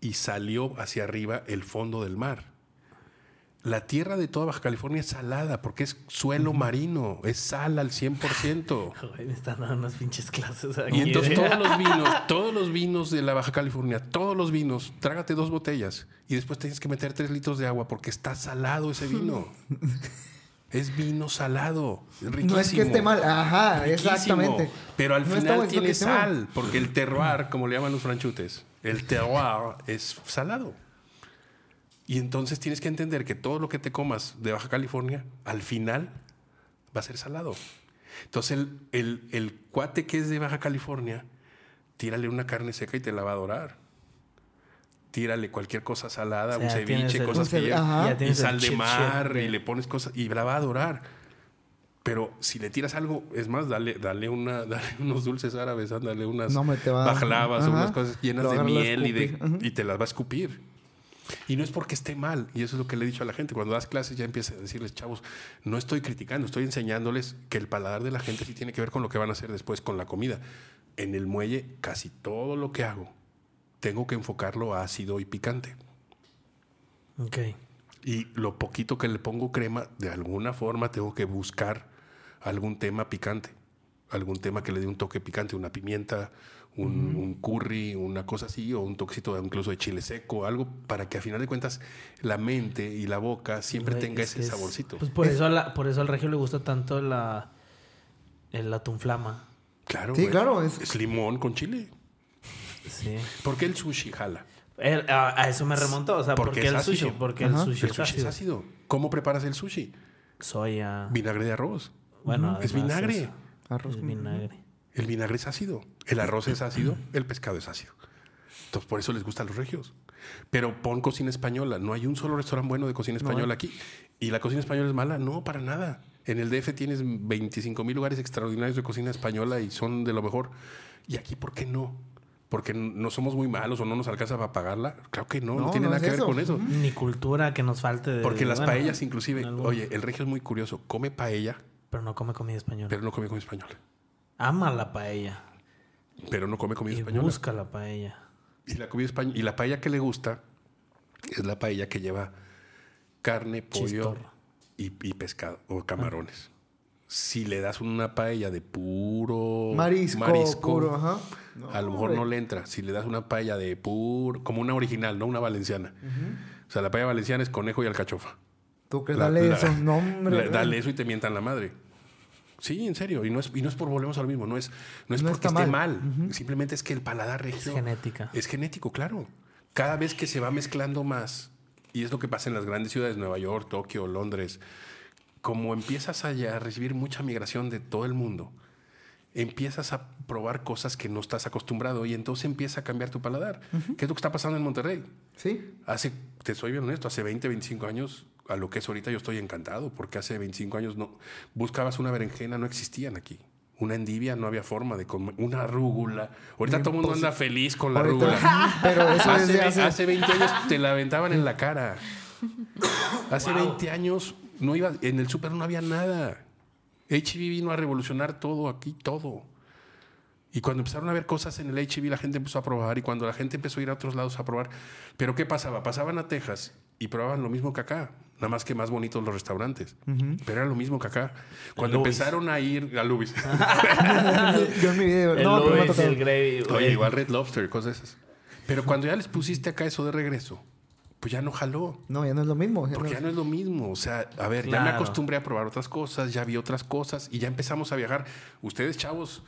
y salió hacia arriba el fondo del mar. La tierra de toda Baja California es salada porque es suelo marino, es sal al 100%. Joder, me están dando unas pinches clases aquí. Y entonces ¿eh? todos los vinos, todos los vinos de la Baja California, todos los vinos, trágate dos botellas y después tienes que meter tres litros de agua porque está salado ese vino. Es vino salado. Riquísimo. no es que esté mal, ajá, Riquísimo. exactamente. Pero al No final tiene sal, porque el terroir, como le llaman los franchutes, el terroir es salado. Y entonces tienes que entender que todo lo que te comas de Baja California, al final va a ser salado. Entonces el, el- el cuate que es de Baja California, tírale una carne seca y te la va a adorar. Tírale cualquier cosa salada, O sea, un ceviche, el- cosas Un que. Ya y sal de mar, y le pones cosas, y la va a adorar. Pero si le tiras algo, es más, dale, dale, una, dale unos dulces árabes, dale unas No, me te va- bajlavas, Ajá. unas cosas llenas de miel y, de, y te las va a escupir. Y no es porque esté mal, y eso es lo que le he dicho a la gente. Cuando das clases ya empieza a decirles, chavos, no estoy criticando, estoy enseñándoles que el paladar de la gente sí tiene que ver con lo que van a hacer después con la comida. En el muelle, casi todo lo que hago, tengo que enfocarlo a ácido y picante. Ok. Y lo poquito que le pongo crema, de alguna forma tengo que buscar algún tema picante. Algún tema que le dé un toque picante, una pimienta, un, un curry, una cosa así, o un toquecito incluso de chile seco, algo para que a final de cuentas la mente y la boca siempre Güey, tenga es ese es- saborcito. Pues por, eso a la- por eso al regio le gusta tanto la, el atún flama. claro. Sí, güey. claro, es- Es limón con chile. Sí. ¿Por qué el sushi jala? El- a, a eso me remontó. O sea, Porque ¿por qué es el sushi? Porque el sushi El es sushi es ácido. ácido. ¿Cómo preparas el sushi? Soya. Vinagre de arroz. Bueno, Es además vinagre. eso. Arroz Es con- vinagre. El vinagre es ácido, el arroz es ácido, el pescado es ácido. Entonces, por eso les gustan los regios. Pero pon cocina española. No hay un solo restaurante bueno de cocina española aquí. ¿Y la cocina española es mala? No, para nada. En el DF tienes 25 mil lugares extraordinarios de cocina española y son de lo mejor. ¿Y aquí por qué no? ¿Porque no somos muy malos o no nos alcanza para pagarla? Claro que no, no, No, tiene no nada es que ver eso. con eso. Ni cultura que nos falte de. Porque las bueno, paellas, inclusive, algún- oye, el regio es muy curioso. Come paella, Pero no come comida española. pero no come comida española. Ama la paella. Pero no come comida Y española. busca la paella. Y la comida española, y la paella que le gusta es la paella que lleva carne, pollo y, y pescado o camarones. Si le das una paella de puro Marisco, puro, ajá. a lo mejor no le entra. Si le das una paella de puro, como una original, no una valenciana. O sea, la paella valenciana es conejo y alcachofa. Tú que dale la- eso, no, hombre. la- dale eso y te mientan la madre. Sí, en serio. Y no es, y no es por volvemos a lo mismo. No es, no es No porque esté mal. mal. Simplemente es que el paladar regio Es genética. es genético, claro. Cada vez que se va mezclando más Y es lo que pasa en las grandes ciudades, Nueva York, Tokio, Londres. Como empiezas a recibir mucha migración de todo el mundo, empiezas a probar cosas que no estás acostumbrado y entonces empieza a cambiar tu paladar. ¿Qué es lo que está pasando en Monterrey? Sí. Hace, te soy bien honesto, hace 20, 25 años, a lo que es ahorita yo estoy encantado, porque hace 25 años no buscabas una berenjena, no existían aquí. Una endivia, no había forma de comer. Una rúgula. Ahorita todo el mundo anda feliz con la Ahorita- rúgula. Pero eso Hace, hace... hace 20 años te la aventaban en la cara. Hace 20 años no iba, en el súper no había nada. HB vino a revolucionar todo aquí, todo. Y cuando empezaron a ver cosas en el HB, la gente empezó a probar. Y cuando la gente empezó a ir a otros lados a probar. Pero ¿qué pasaba? Pasaban a Texas y probaban lo mismo que acá. Nada más que más bonitos los restaurantes. Pero era lo mismo que acá. Cuando Luis. empezaron a ir a Lubis. Yo en mi video... El no, pero el Gravy. Oye, igual Red Lobster, cosas esas. Pero cuando ya les pusiste acá eso de regreso, pues ya no jaló. No, ya no es lo mismo. ya Porque no- ya no es lo mismo. O sea, a ver, ya me acostumbré a probar otras cosas, ya vi otras cosas y ya empezamos a viajar. Ustedes, chavos,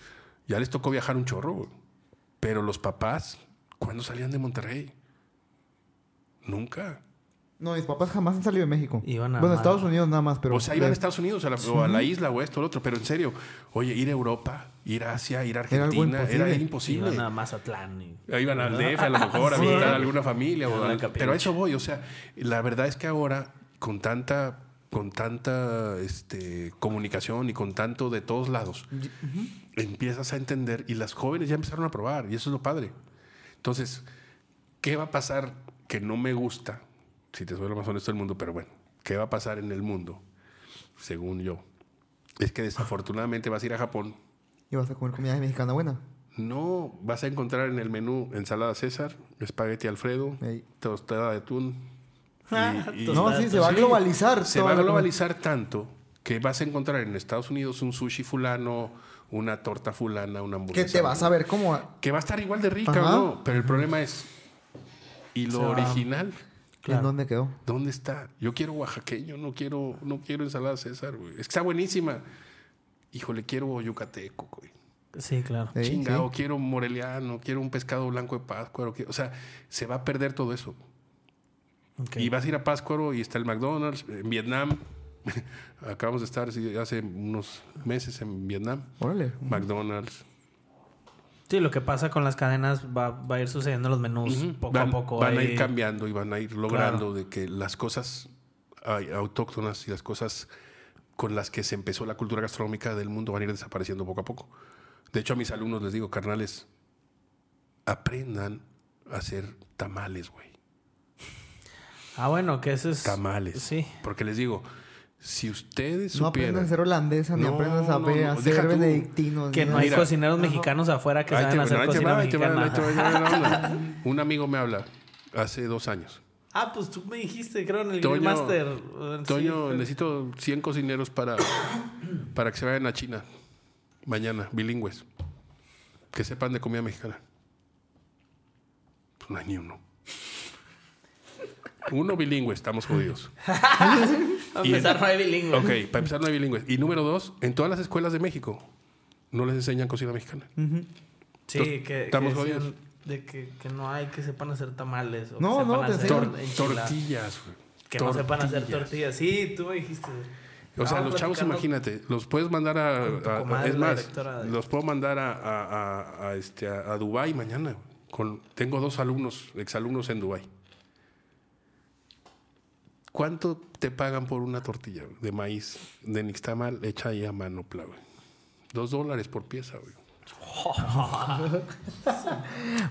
ya les tocó viajar un chorro. Pero los papás, ¿cuándo salían de Monterrey? Nunca. No, mis papás jamás han salido de México. Iban a bueno, Estados Unidos nada más, pero... o sea, iban a Estados Unidos a la- o a la isla o esto o lo otro. Pero en serio, oye, ir a Europa, ir a Asia, ir a Argentina, era, imposible. imposible. Iban a Mazatlán. y- Iban al DF a lo mejor a visitar a alguna familia. o a pero a eso voy. O sea, la verdad es que ahora, con tanta, con tanta este, comunicación y con tanto de todos lados, empiezas a entender y las jóvenes ya empezaron a probar y eso es lo padre. Entonces, ¿qué va a pasar que no me gusta? Si te soy lo más honesto del mundo, pero bueno, ¿qué va a pasar en el mundo? Según yo, es que desafortunadamente vas a ir a Japón Y vas a comer comida mexicana buena. no, vas a encontrar en el menú ensalada César, espagueti Alfredo, Ey. tostada de atún. y- y- No, sí, se va a Sí, globalizar. Se va a globalizar tanto que vas a encontrar en Estados Unidos un sushi fulano, una torta fulana, una hamburguesa. Que te vas a ver como... Que va a estar igual de rica, Ajá. ¿no? Pero el problema es, ¿y lo va- ¿En dónde quedó? ¿Dónde está? Yo quiero oaxaqueño, no quiero, no quiero ensalada César, güey. Es que está buenísima. Híjole, quiero yucateco, güey. Sí, claro. Sí, Chingado, sí. quiero moreliano, quiero un pescado blanco de Pátzcuaro. quiero- O sea, se va a perder todo eso. Y vas a ir a Pátzcuaro y está el McDonald's. En Vietnam, acabamos de estar hace unos meses en Vietnam. Órale. McDonald's. Sí, lo que pasa con las cadenas va, va a ir sucediendo en los menús poco van, a poco. Van a ahí. ir cambiando y van a ir logrando de que las cosas autóctonas y las cosas con las que se empezó la cultura gastronómica del mundo van a ir desapareciendo poco a poco. De hecho, a mis alumnos les digo, carnales, aprendan a hacer tamales, güey. Ah, bueno, que eso es. Tamales. Sí. Porque les digo, si ustedes No supieran... aprendas a ser holandesa, ni No, aprendas a no, ver- no, a ser tú. benedictinos. Que ni no hay Mira. cocineros mexicanos afuera que saben hacer cocina mexicana. Un amigo me habla hace dos años. Ah, pues tú me dijiste, creo, en el Toño- Master. Toño, sí, necesito 100 cocineros para, para que se vayan a China mañana, bilingües. Que sepan de comida mexicana. Pues no hay ni uno. Uno bilingüe, estamos jodidos. A y- empezar no hay bilingüe. Ok, para empezar no hay bilingües. Y número dos, en todas las escuelas de México no les enseñan cocina mexicana. Sí, Entonces, que, estamos que jodidos. de que, que no hay que sepan hacer tamales. O No, que no, hacer. Tor- enchiladas. tortillas, güey. Que no sepan hacer Tortillas. Sí, tú me dijiste. O sea, los chavos, imagínate, los puedes mandar a, es más, de- los puedo mandar a, a, a- a este, a, a Dubái mañana. Con, tengo dos alumnos, exalumnos en Dubái. ¿Cuánto te pagan por una tortilla de maíz de nixtamal hecha ahí a manopla, güey? Dos dólares por pieza, güey.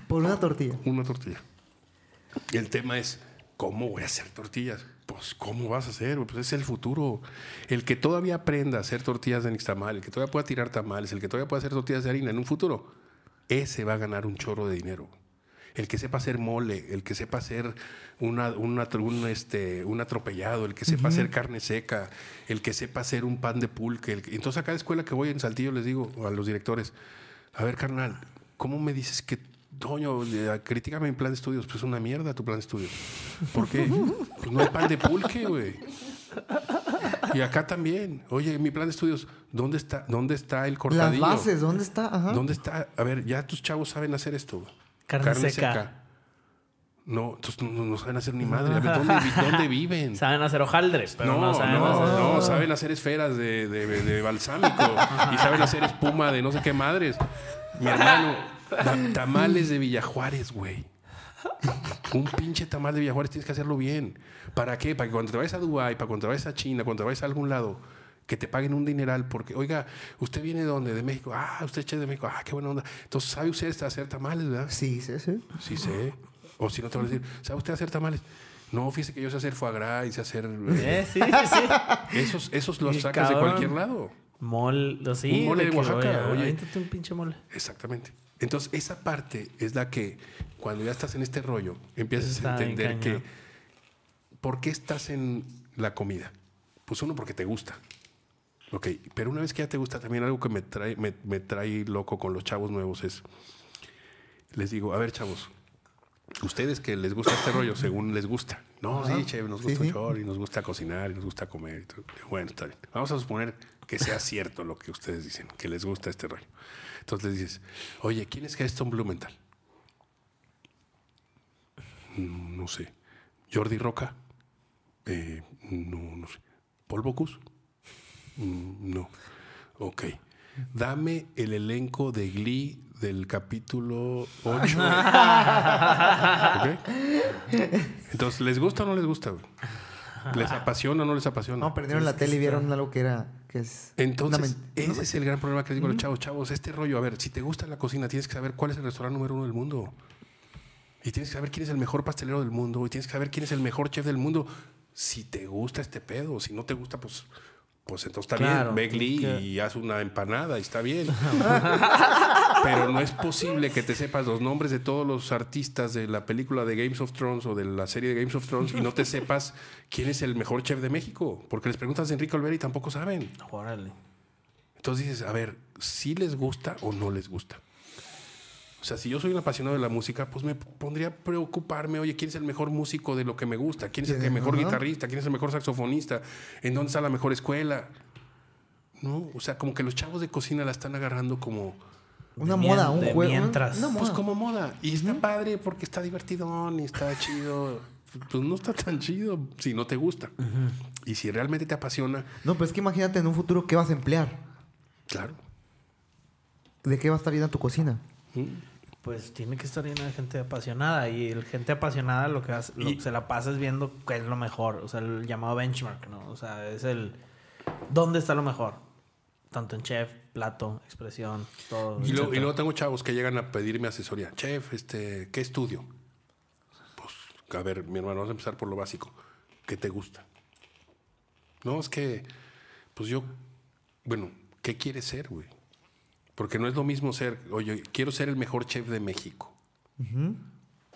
Por una tortilla. Una tortilla. El tema es, ¿cómo voy a hacer tortillas? Pues, ¿cómo vas a hacer? güey? Pues es el futuro. El que todavía aprenda a hacer tortillas de nixtamal, el que todavía pueda tirar tamales, el que todavía pueda hacer tortillas de harina en un futuro, ese va a ganar un chorro de dinero. El que sepa hacer mole, el que sepa hacer una, una- un, este, un atropellado, el que sepa hacer carne seca, el que sepa hacer un pan de pulque. el Entonces, a cada escuela que voy en Saltillo les digo a los directores, a ver, carnal, ¿cómo me dices que, Toño, critícame mi plan de estudios? Pues es una mierda tu plan de estudios. ¿Por qué? Pues no hay pan de pulque, güey. Y acá también. Oye, mi plan de estudios, ¿dónde está, dónde está el Las cortadillo? bases, ¿dónde está? Ajá. ¿Dónde está? A ver, ya tus chavos saben hacer esto. Carne seca. No, entonces no, no saben hacer ni madre. A ver, ¿dónde, vi- dónde viven? Saben hacer hojaldres, pero no, no, saben no, hacer... no, saben hacer esferas de, de- de balsámico y saben hacer espuma de no sé qué madres. Mi hermano, ta- tamales de Villajuárez, güey. Un pinche tamal de Villajuárez tienes que hacerlo bien. ¿Para qué? Para que cuando te vayas a Dubái, para cuando te vayas a China, cuando te vayas a algún lado, que te paguen un dineral porque, oiga, ¿usted viene de dónde? De México. Ah, usted es de México. Ah, qué buena onda. Entonces, ¿sabe usted hacer tamales, verdad? Sí, sí, sí. Sí sé. O si no te van a decir, ¿sabe usted hacer tamales? No, fíjese que yo sé hacer foie gras y sé hacer... Eh, sí, sí. Esos, esos los sacas de cualquier lado. Mol, sí, Un mole de Oaxaca, oye. aviéntate un pinche mole. Exactamente. Entonces, esa parte es la que, cuando ya estás en este rollo, empiezas Está a entender que. ¿por qué estás en la comida? Pues uno, porque te gusta. Ok, pero una vez que ya te gusta, también algo que me trae, me, me trae loco con los chavos nuevos es, les digo, a ver, chavos, ustedes que les gusta este rollo, según les gusta. No, sí, chef, nos Sí, gusta sí. chorro y nos gusta cocinar y nos gusta comer. y todo. Bueno, está bien. Vamos a suponer que sea cierto lo que ustedes dicen, que les gusta este rollo. Entonces les dices, oye, ¿quién es Gaston Blumenthal? Mm, No sé. ¿Jordi Roca? Eh, no, no sé. ¿Paul Bocuse? Mm, No. Ok. Dame el elenco de Glee del capítulo 8. ¿Ok? Entonces, ¿les gusta o no les gusta? ¿Les apasiona o no les apasiona? No, perdieron la tele y vieron algo que era. Que es Entonces, ese es el gran problema que les digo a los chavos. Chavos, este rollo, a ver, si te gusta la cocina, tienes que saber cuál es el restaurante número uno del mundo. Y tienes que saber quién es el mejor pastelero del mundo. Y tienes que saber quién es el mejor chef del mundo. Si te gusta este pedo. Si no te gusta, pues, pues entonces está Claro, bien. Glee que- y haz una empanada y está bien. Pero no es posible que te sepas los nombres de todos los artistas de la película de Games of Thrones o de la serie de Games of Thrones y no te sepas quién es el mejor chef de México. Porque les preguntas a Enrique Olvera y tampoco saben. Órale. Entonces dices, a ver, si les gusta o no les gusta. O sea, si yo soy un apasionado de la música, pues me pondría a preocuparme, oye, ¿quién es el mejor músico de lo que me gusta? ¿Quién es el que mejor Ajá. guitarrista? ¿Quién es el mejor saxofonista? ¿En dónde está la mejor escuela? No, o sea, como que los chavos de cocina la están agarrando como, Una moda, un juego. mientras. Pues como moda. Y está padre porque está divertidón y está chido. Pues no está tan chido si no te gusta. Y si realmente te apasiona, No, pues es que imagínate en un futuro qué vas a emplear. claro. ¿De qué va a estar llena tu cocina? Pues tiene que estar llena de gente apasionada. Y el gente apasionada lo que, hace- lo que se la pasa es viendo qué es lo mejor. O sea, el llamado benchmark, ¿no? O sea, es el... ¿Dónde está lo mejor? Tanto en chef, plato, expresión, todo. Y luego, y luego tengo chavos que llegan a pedirme asesoría. Chef, este, ¿qué estudio? Pues, a ver, mi hermano, vamos a empezar por lo básico. ¿Qué te gusta? No, es que, pues yo, bueno, ¿qué quieres ser, güey? Porque no es lo mismo ser, oye, quiero ser el mejor chef de México.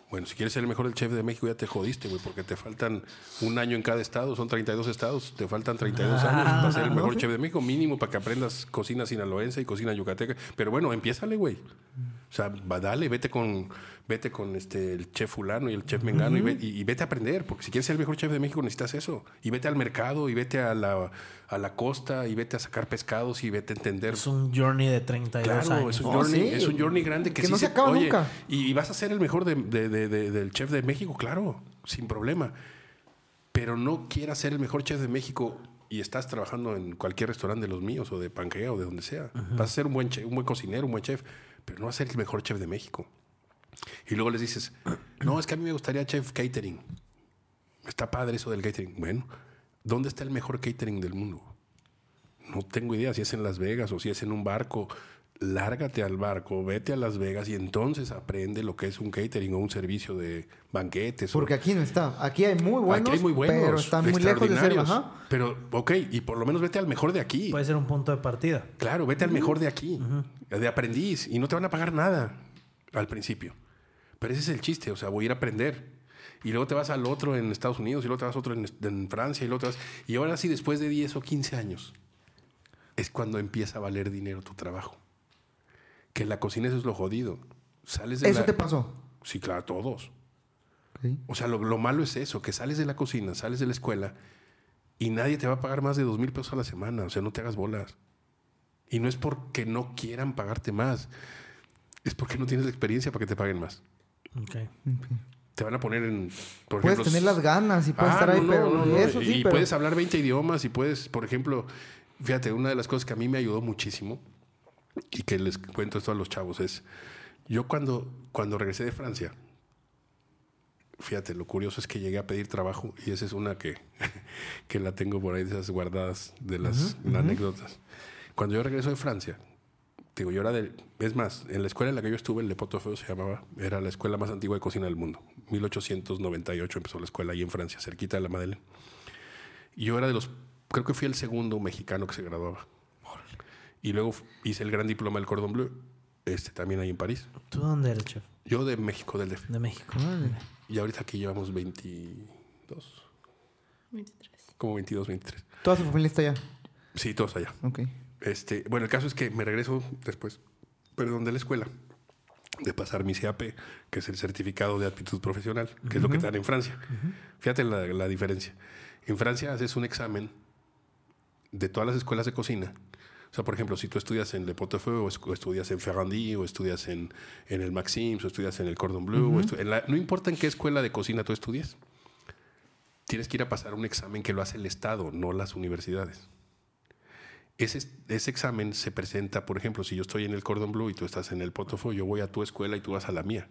Bueno, si quieres ser el mejor chef de México, ya te jodiste, güey, porque te faltan un año en cada estado, son 32 estados, te faltan 32 años para ser el mejor chef de México, mínimo para que aprendas cocina sinaloense y cocina yucateca. Pero bueno, empiézale, güey. O sea, va, dale, vete con, vete con este, el chef fulano y el chef mengano y, ve- y- y vete a aprender, porque si quieres ser el mejor chef de México necesitas eso. Y vete al mercado y vete a la, a la costa y vete a sacar pescados y vete a entender Es un journey de 32 Claro, años. es un, Oh, journey, sí. es un journey grande que, Que sí no se acaba oye, nunca. Y, y vas a ser el mejor de- de- de- de- del chef de México, claro, sin problema. Pero no quieras ser el mejor chef de México y estás trabajando en cualquier restaurante de los míos o de Pangea o de donde sea. Vas a ser un buen, chef, un buen cocinero, un buen chef, pero no vas a ser el mejor chef de México. Y luego les dices, no, es que a mí me gustaría chef catering. Está padre eso del catering. Bueno, ¿dónde está el mejor catering del mundo? No tengo idea si es en Las Vegas o si es en un barco. Lárgate al barco, vete a Las Vegas y entonces aprende lo que es un catering o un servicio de banquetes. o- Porque aquí no está. Aquí hay muy buenos, Aquí hay muy buenos, pero están muy lejos de ser. Ajá. Pero, ok, y por lo menos vete al mejor de aquí. Puede ser un punto de partida. Claro, vete al mejor de aquí, de aprendiz, y no te van a pagar nada al principio. Pero ese es el chiste, o sea, voy a ir a aprender. Y luego te vas al otro en Estados Unidos, y luego te vas a otro en, en Francia, y luego te vas... Y ahora sí, después de 10 o 15 años, es cuando empieza a valer dinero tu trabajo. Que en la cocina eso es lo jodido. Sales de Eso la- te pasó. Sí, claro, todos. Sí. O sea, lo, lo malo es eso, que sales de la cocina, sales de la escuela y nadie te va a pagar más de dos mil pesos a la semana. O sea, no te hagas bolas. Y no es porque no quieran pagarte más, es porque no tienes la experiencia para que te paguen más. Te te van a poner en. Por Puedes ejemplo, tener las ganas y puedes Ah, estar ahí, no, pero no, no, eso sí, y pero... puedes hablar 20 idiomas y puedes, por ejemplo, fíjate, una de las cosas que a mí me ayudó muchísimo y que les cuento esto a los chavos es, yo cuando, cuando regresé de Francia, fíjate, lo curioso es que llegué a pedir trabajo y esa es una que, que la tengo por ahí, de esas guardadas de las anécdotas. Cuando yo regreso de Francia, digo, yo era de, es más, en la escuela en la que yo estuve, el Le Pot au Feu se llamaba, era la escuela más antigua de cocina del mundo. 1898 empezó la escuela ahí en Francia, cerquita de la Madeleine. Y yo era de los, creo que fui el segundo mexicano que se graduaba. Y luego hice el gran diploma del Cordon Bleu, este también ahí en París. ¿Tú dónde eres, chef? Yo de México, del DF. De México. Y ahorita aquí llevamos 22, 23. como 22, 23. Toda su familia está allá. Sí, todos allá. Ok. Este, bueno, el caso es que me regreso después, perdón, de la escuela, de pasar mi CAP, que es el certificado de aptitud profesional, que es lo que te dan en Francia. Fíjate la, la diferencia. En Francia haces un examen de todas las escuelas de cocina. O sea, por ejemplo, si tú estudias en Le Pot au Feu, o es- o estudias en Ferrandi, o estudias en, en el Maxims, o estudias en el Cordon Bleu, o estu- en la- no importa en qué escuela de cocina tú estudies, tienes que ir a pasar un examen que lo hace el Estado, no las universidades. Ese, ese examen se presenta, por ejemplo, si yo estoy en el Cordon Bleu y tú estás en el Potofo, yo voy a tu escuela y tú vas a la mía.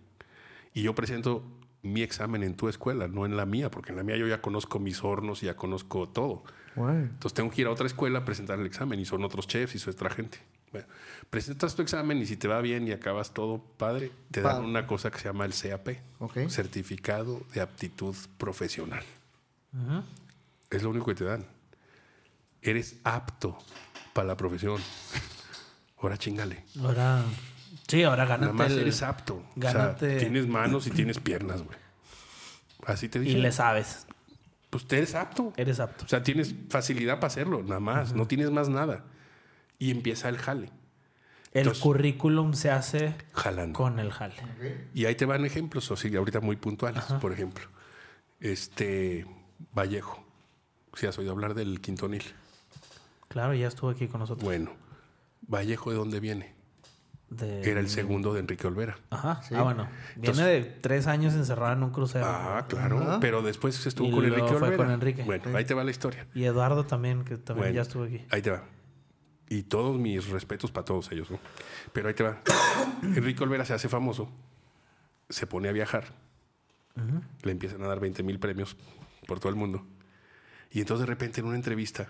Y yo presento mi examen en tu escuela, no en la mía, porque en la mía yo ya conozco mis hornos y ya conozco todo. Entonces tengo que ir a otra escuela a presentar el examen y son otros chefs y son otra gente. Bueno, presentas tu examen y si te va bien y acabas todo padre, te dan una cosa que se llama el CAP. Certificado de Aptitud Profesional. Es lo único que te dan. Eres apto para la profesión. Ahora chingale. Ahora. Sí, ahora Nada gánate. más el- eres apto. gánate- O sea, tienes manos y tienes piernas, güey. Así te Y dicen. le sabes. Pues te eres apto. Eres apto. O sea, tienes facilidad para hacerlo, nada más. No tienes más nada. Y empieza el jale. El Entonces- currículum se hace Jalando. con el jale. Y ahí te van ejemplos, o sí, ahorita muy puntuales. Por ejemplo, este Vallejo. Si has oído hablar del Quintonil. Claro, ya estuvo aquí con nosotros. Bueno, Vallejo, ¿de dónde viene? De- Era el segundo de Enrique Olvera. Ajá. Ah, bueno. Viene Entonces- de tres años encerrado en un crucero. Ah, claro. Ajá. Pero después estuvo Y con luego Enrique fue Olvera. con Enrique. Bueno, ahí te va la historia. Y Eduardo también, que también Bueno, ya estuvo aquí. Ahí te va. Y todos mis respetos para todos ellos, ¿no? Pero ahí te va. Enrique Olvera se hace famoso, se pone a viajar, le empiezan a dar 20 mil premios por todo el mundo. Y entonces de repente en una entrevista,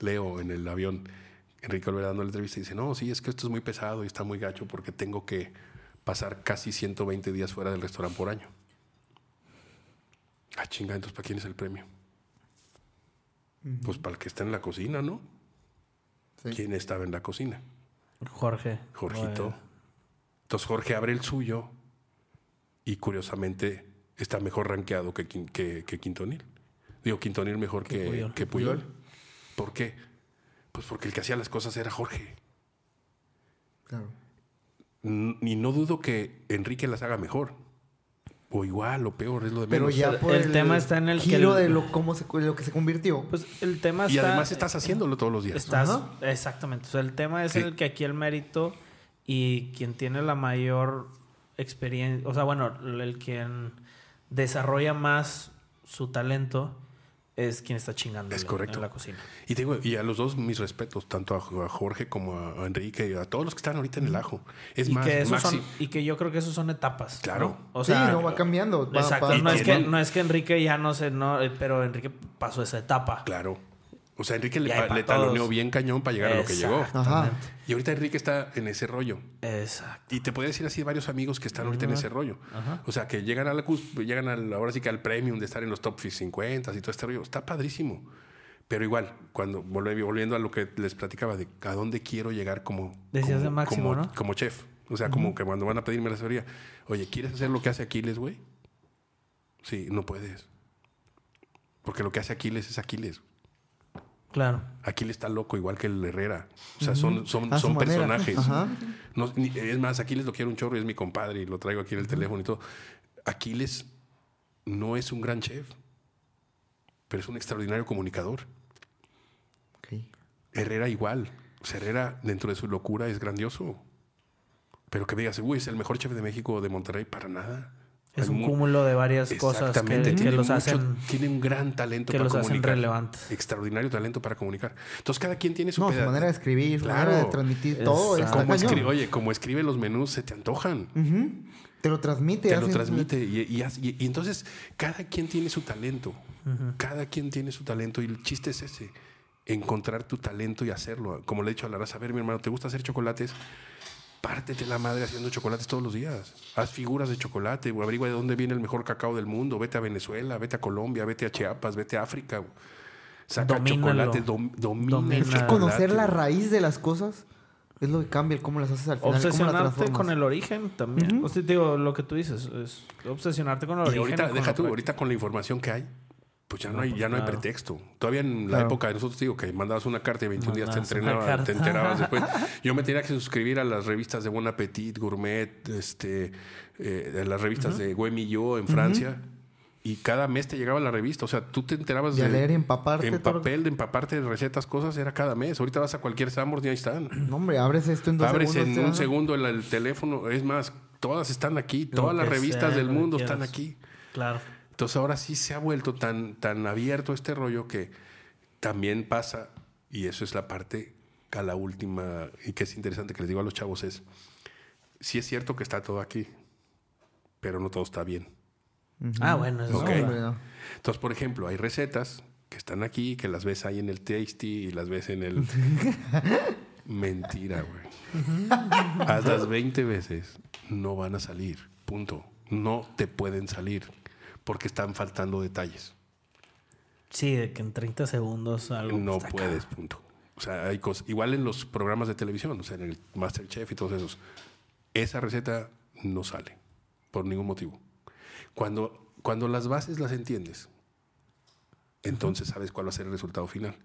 leo en el avión, Enrique Olvera dando la entrevista y dice, no, sí, es que esto es muy pesado y está muy gacho porque tengo que pasar casi 120 días fuera del restaurante por año. Ah, chinga, entonces ¿para quién es el premio? Pues para el que está en la cocina, ¿no? Sí. ¿Quién estaba en la cocina? Jorge. Jorgito. Entonces Jorge abre el suyo y curiosamente está mejor rankeado que, que, que Quintonil. Digo, Quintonil mejor Que que, Puyol. que Puyol. ¿Por qué? Pues porque el que hacía las cosas era Jorge. Claro. N- Y no dudo que Enrique las haga mejor. O igual, o peor, es lo de Pero menos. ya El- por el tema está en el que giro el- de lo, cómo se, lo que se convirtió. Pues el tema y está... además estás haciéndolo todos los días. Estás, exactamente. O sea, el tema es Sí. el que aquí el mérito y quien tiene la mayor experiencia, o sea, bueno, el quien desarrolla más su talento es quien está chingando Es en- correcto. en la cocina. Y te digo, y a los dos mis respetos, tanto a, Jorge como a, Enrique, y a todos los que están ahorita en el ajo. Es y, más, que esos Maxi, son, y que yo creo que esos son etapas. Claro. ¿no? O sí, sea, no va cambiando. va- Exacto, va- no, es que, no es que Enrique ya no sé, no, eh, pero Enrique pasó esa etapa. Claro. O sea, Enrique le, taloneó bien cañón para llegar a lo que llegó. Ajá. Y ahorita Enrique está en ese rollo. Exacto. Y te puedo decir así varios amigos que están ahorita en ese rollo. O sea, que llegan a la llegan al, ahora sí que al premium de estar en los top 50 y todo este rollo. Está padrísimo. Pero igual, cuando volviendo a lo que les platicaba de a dónde quiero llegar como, Decías como, de Máximo, como, ¿no? como chef. O sea, como que cuando van a pedirme la asesoría, oye, ¿quieres hacer lo que hace Aquiles, güey? Sí, no puedes. Porque lo que hace Aquiles es Aquiles. Claro. Aquiles está loco, igual que el Herrera. O sea, son, son, son manera. personajes. Ajá. No, ni- es más, Aquiles lo quiero un chorro y es mi compadre y lo traigo aquí en el teléfono y todo. Aquiles no es un gran chef, pero es un extraordinario comunicador. Herrera igual. O sea, Herrera, dentro de su locura, es grandioso. Pero que digas, uy, es el mejor chef de México o de Monterrey, para nada. Es Hay un mu- cúmulo de varias cosas que, que los mucho- hacen Tiene un gran talento que para los hacen comunicar. relevantes. Extraordinario talento para comunicar. Entonces, cada quien tiene su No, su manera de escribir, su Claro. manera de transmitir todo. Como cañón. escri- Oye, como escribe los menús, se te antojan. Te lo transmite. Te lo transmite. Y, y hace- y- y entonces, cada quien tiene su talento. Cada quien tiene su talento. Y el chiste es ese: encontrar tu talento y hacerlo. Como le he dicho a la raza, a ver, mi hermano, ¿te gusta hacer chocolates? Pártete la madre haciendo chocolates todos los días. Haz figuras de chocolate, o averigua de dónde viene el mejor cacao del mundo. Vete a Venezuela, vete a Colombia, vete a Chiapas, vete a África. Saca Domínalo. chocolate, dom- domina el Domina. chocolate. Conocer la raíz de las cosas es lo que cambia el cómo las haces al final. Obsesionarte con el origen también. Ujú. O sea, te digo, lo que tú dices es obsesionarte con el Y origen. ahorita, deja tú, práctica. ahorita con la información que hay, pues ya no, No, hay, pues ya no hay pretexto. Todavía en la época de nosotros, digo, que mandabas una carta y 21 días te, Mandabas entrenabas, te enterabas después. Yo me tenía que suscribir a las revistas de Bon Appetit, Gourmet, este, eh, las revistas de Güemi y yo en Francia. Y cada mes te llegaba la revista. O sea, tú te enterabas de. leer empaparte. En papel, de empaparte de recetas, cosas, era cada mes. Ahorita vas a cualquier Sambors y ahí están. No, hombre, abres esto en dos Abres segundos. en te un segundo el, el teléfono. Es más, todas están aquí. Todas las revistas sea, del mundo están aquí. Claro. Entonces ahora sí se ha vuelto tan, tan abierto este rollo que también pasa, y eso es la parte a la última, y que es interesante que les digo a los chavos, es, sí es cierto que está todo aquí, pero no todo está bien. Ah, bueno, eso No, Ok. es hombre, no. Entonces, por ejemplo, hay recetas que están aquí, que las ves ahí en el Tasty y las ves en el... Mentira, güey. Hazlas 20 veces, no van a salir, punto. No te pueden salir porque están faltando detalles. Sí, de que en 30 segundos algo. No puedes, punto. O sea, hay cosas. Igual en los programas de televisión, o sea, en el Masterchef y todos esos. Esa receta no sale por ningún motivo. Cuando, cuando las bases las entiendes, entonces sabes cuál va a ser el resultado final.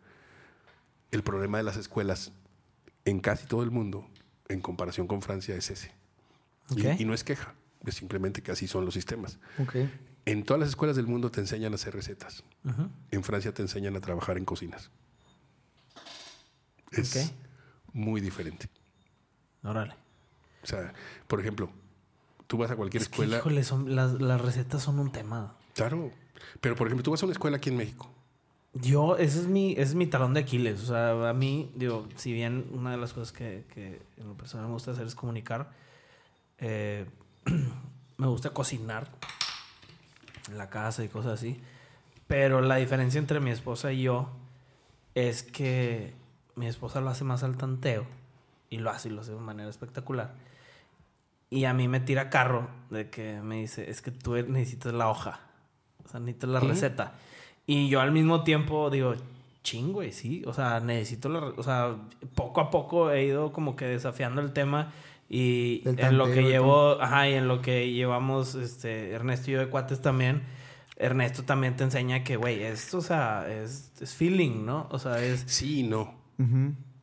El problema de las escuelas en casi todo el mundo, en comparación con Francia, es ese. Y- Ok. y no es queja, es simplemente que así son los sistemas. Ok. En todas las escuelas del mundo te enseñan a hacer recetas. En Francia te enseñan a trabajar en cocinas. Es muy diferente. Órale. O sea, por ejemplo, tú vas a cualquier Es que, escuela. híjole, son, las, las recetas son un tema. Claro. Pero, por ejemplo, tú vas a una escuela aquí en México. Yo, ese es mi, ese es mi talón de Aquiles. O sea, a mí, digo, si bien una de las cosas que, que en lo personal me gusta hacer es comunicar, eh, me gusta cocinar en la casa y cosas así. Pero la diferencia entre mi esposa y yo es que mi esposa lo hace más al tanteo y lo hace y lo hace de manera espectacular. Y a mí me tira carro de que me dice, es que tú necesitas la hoja. O sea, necesitas la ¿Qué? receta. Y yo al mismo tiempo digo, ching, güey, sí. O sea, necesito la... O sea, poco a poco he ido como que desafiando el tema y en lo que llevo, ajá, y en lo que llevamos, este, Ernesto y yo de cuates también, Ernesto también te enseña que, güey, esto, o sea, es, es feeling, ¿no? O sea, es Sí y no.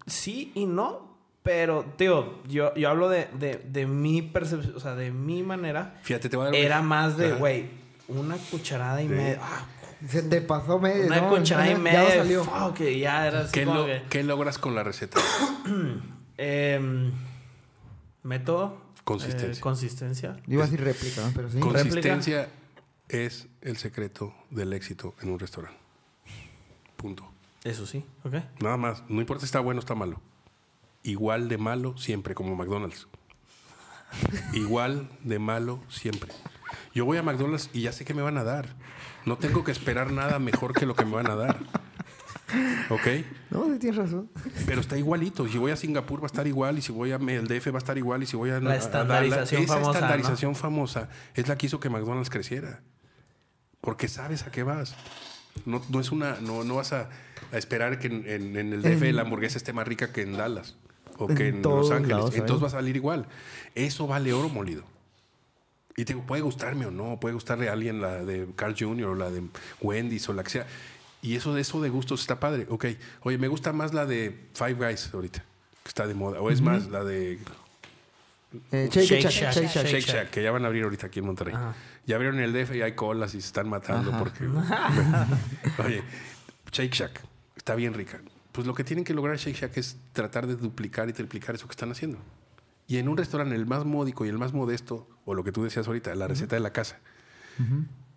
Sí y no, pero, tío, yo, yo hablo de, de, de mi percepción, o sea, de mi manera, Fíjate, te voy a dar era más de, güey, una cucharada y Sí. media. ah, Se te pasó medio. una no, cucharada y ya media. de salió. fuck, ya era así ¿Qué, como lo- que, qué logras con la receta? em, método. Consistencia. eh, consistencia. Iba a decir réplica, ¿no? pero sí. Consistencia es el secreto del éxito en un restaurante. Punto. Eso sí, ok. Nada más. No importa si está bueno o está malo. Igual de malo siempre, como McDonald's. Igual de malo siempre. Yo voy a McDonald's y ya sé que me van a dar. No tengo que esperar nada mejor que lo que me van a dar. ¿Ok? No, sí tienes razón. Pero está igualito. Si voy a Singapur va a estar igual, y si voy a el DF va a estar igual, y si voy a, La a- estandarización esa famosa, estandarización famosa es la que hizo que McDonald's creciera. Porque sabes a qué vas. No, no es una, no, no vas a, a esperar que en, en- en el DF En- la hamburguesa esté más rica que en Dallas o que en Los Ángeles. Entonces va a salir igual. Eso vale oro molido. Y te digo, puede gustarme o no, puede gustarle a alguien la de Carl Jr. o la de Wendy's o la que sea. Y eso de eso de gustos está padre. Ok, oye, me gusta más la de Five Guys ahorita, que está de moda. O es más, la de Eh, shake, Shake Shack, Shack. Shake Shack. Shake, Shack. Shack, que ya van a abrir ahorita aquí en Monterrey. Ajá. Ya abrieron el DF y hay colas y se están matando Ajá. porque... oye, Shake Shack está bien rica. Pues lo que tienen que lograr Shake Shack es tratar de duplicar y triplicar eso que están haciendo. Y en un restaurante, el más módico y el más modesto, o lo que tú decías ahorita, la receta de la casa.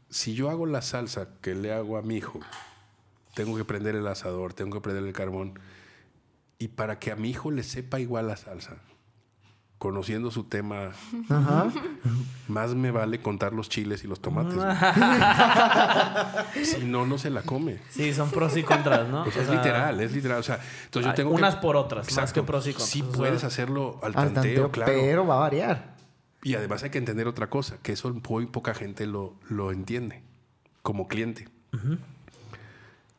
Si yo hago la salsa que le hago a mi hijo, tengo que prender el asador, tengo que prender el carbón, y para que a mi hijo le sepa igual la salsa, conociendo su tema, Ajá. más me vale contar los chiles y los tomates. si no, no se la come. Sí, son pros y contras, ¿no? O es sea, literal, es literal. O sea, entonces yo tengo que- unas por otras, más Exacto. que pros y contras. Sí O sea, puedes hacerlo al Al tanteo, tanteo, claro. pero va a variar. Y además hay que entender otra cosa, que eso muy poca gente lo, lo entiende como cliente.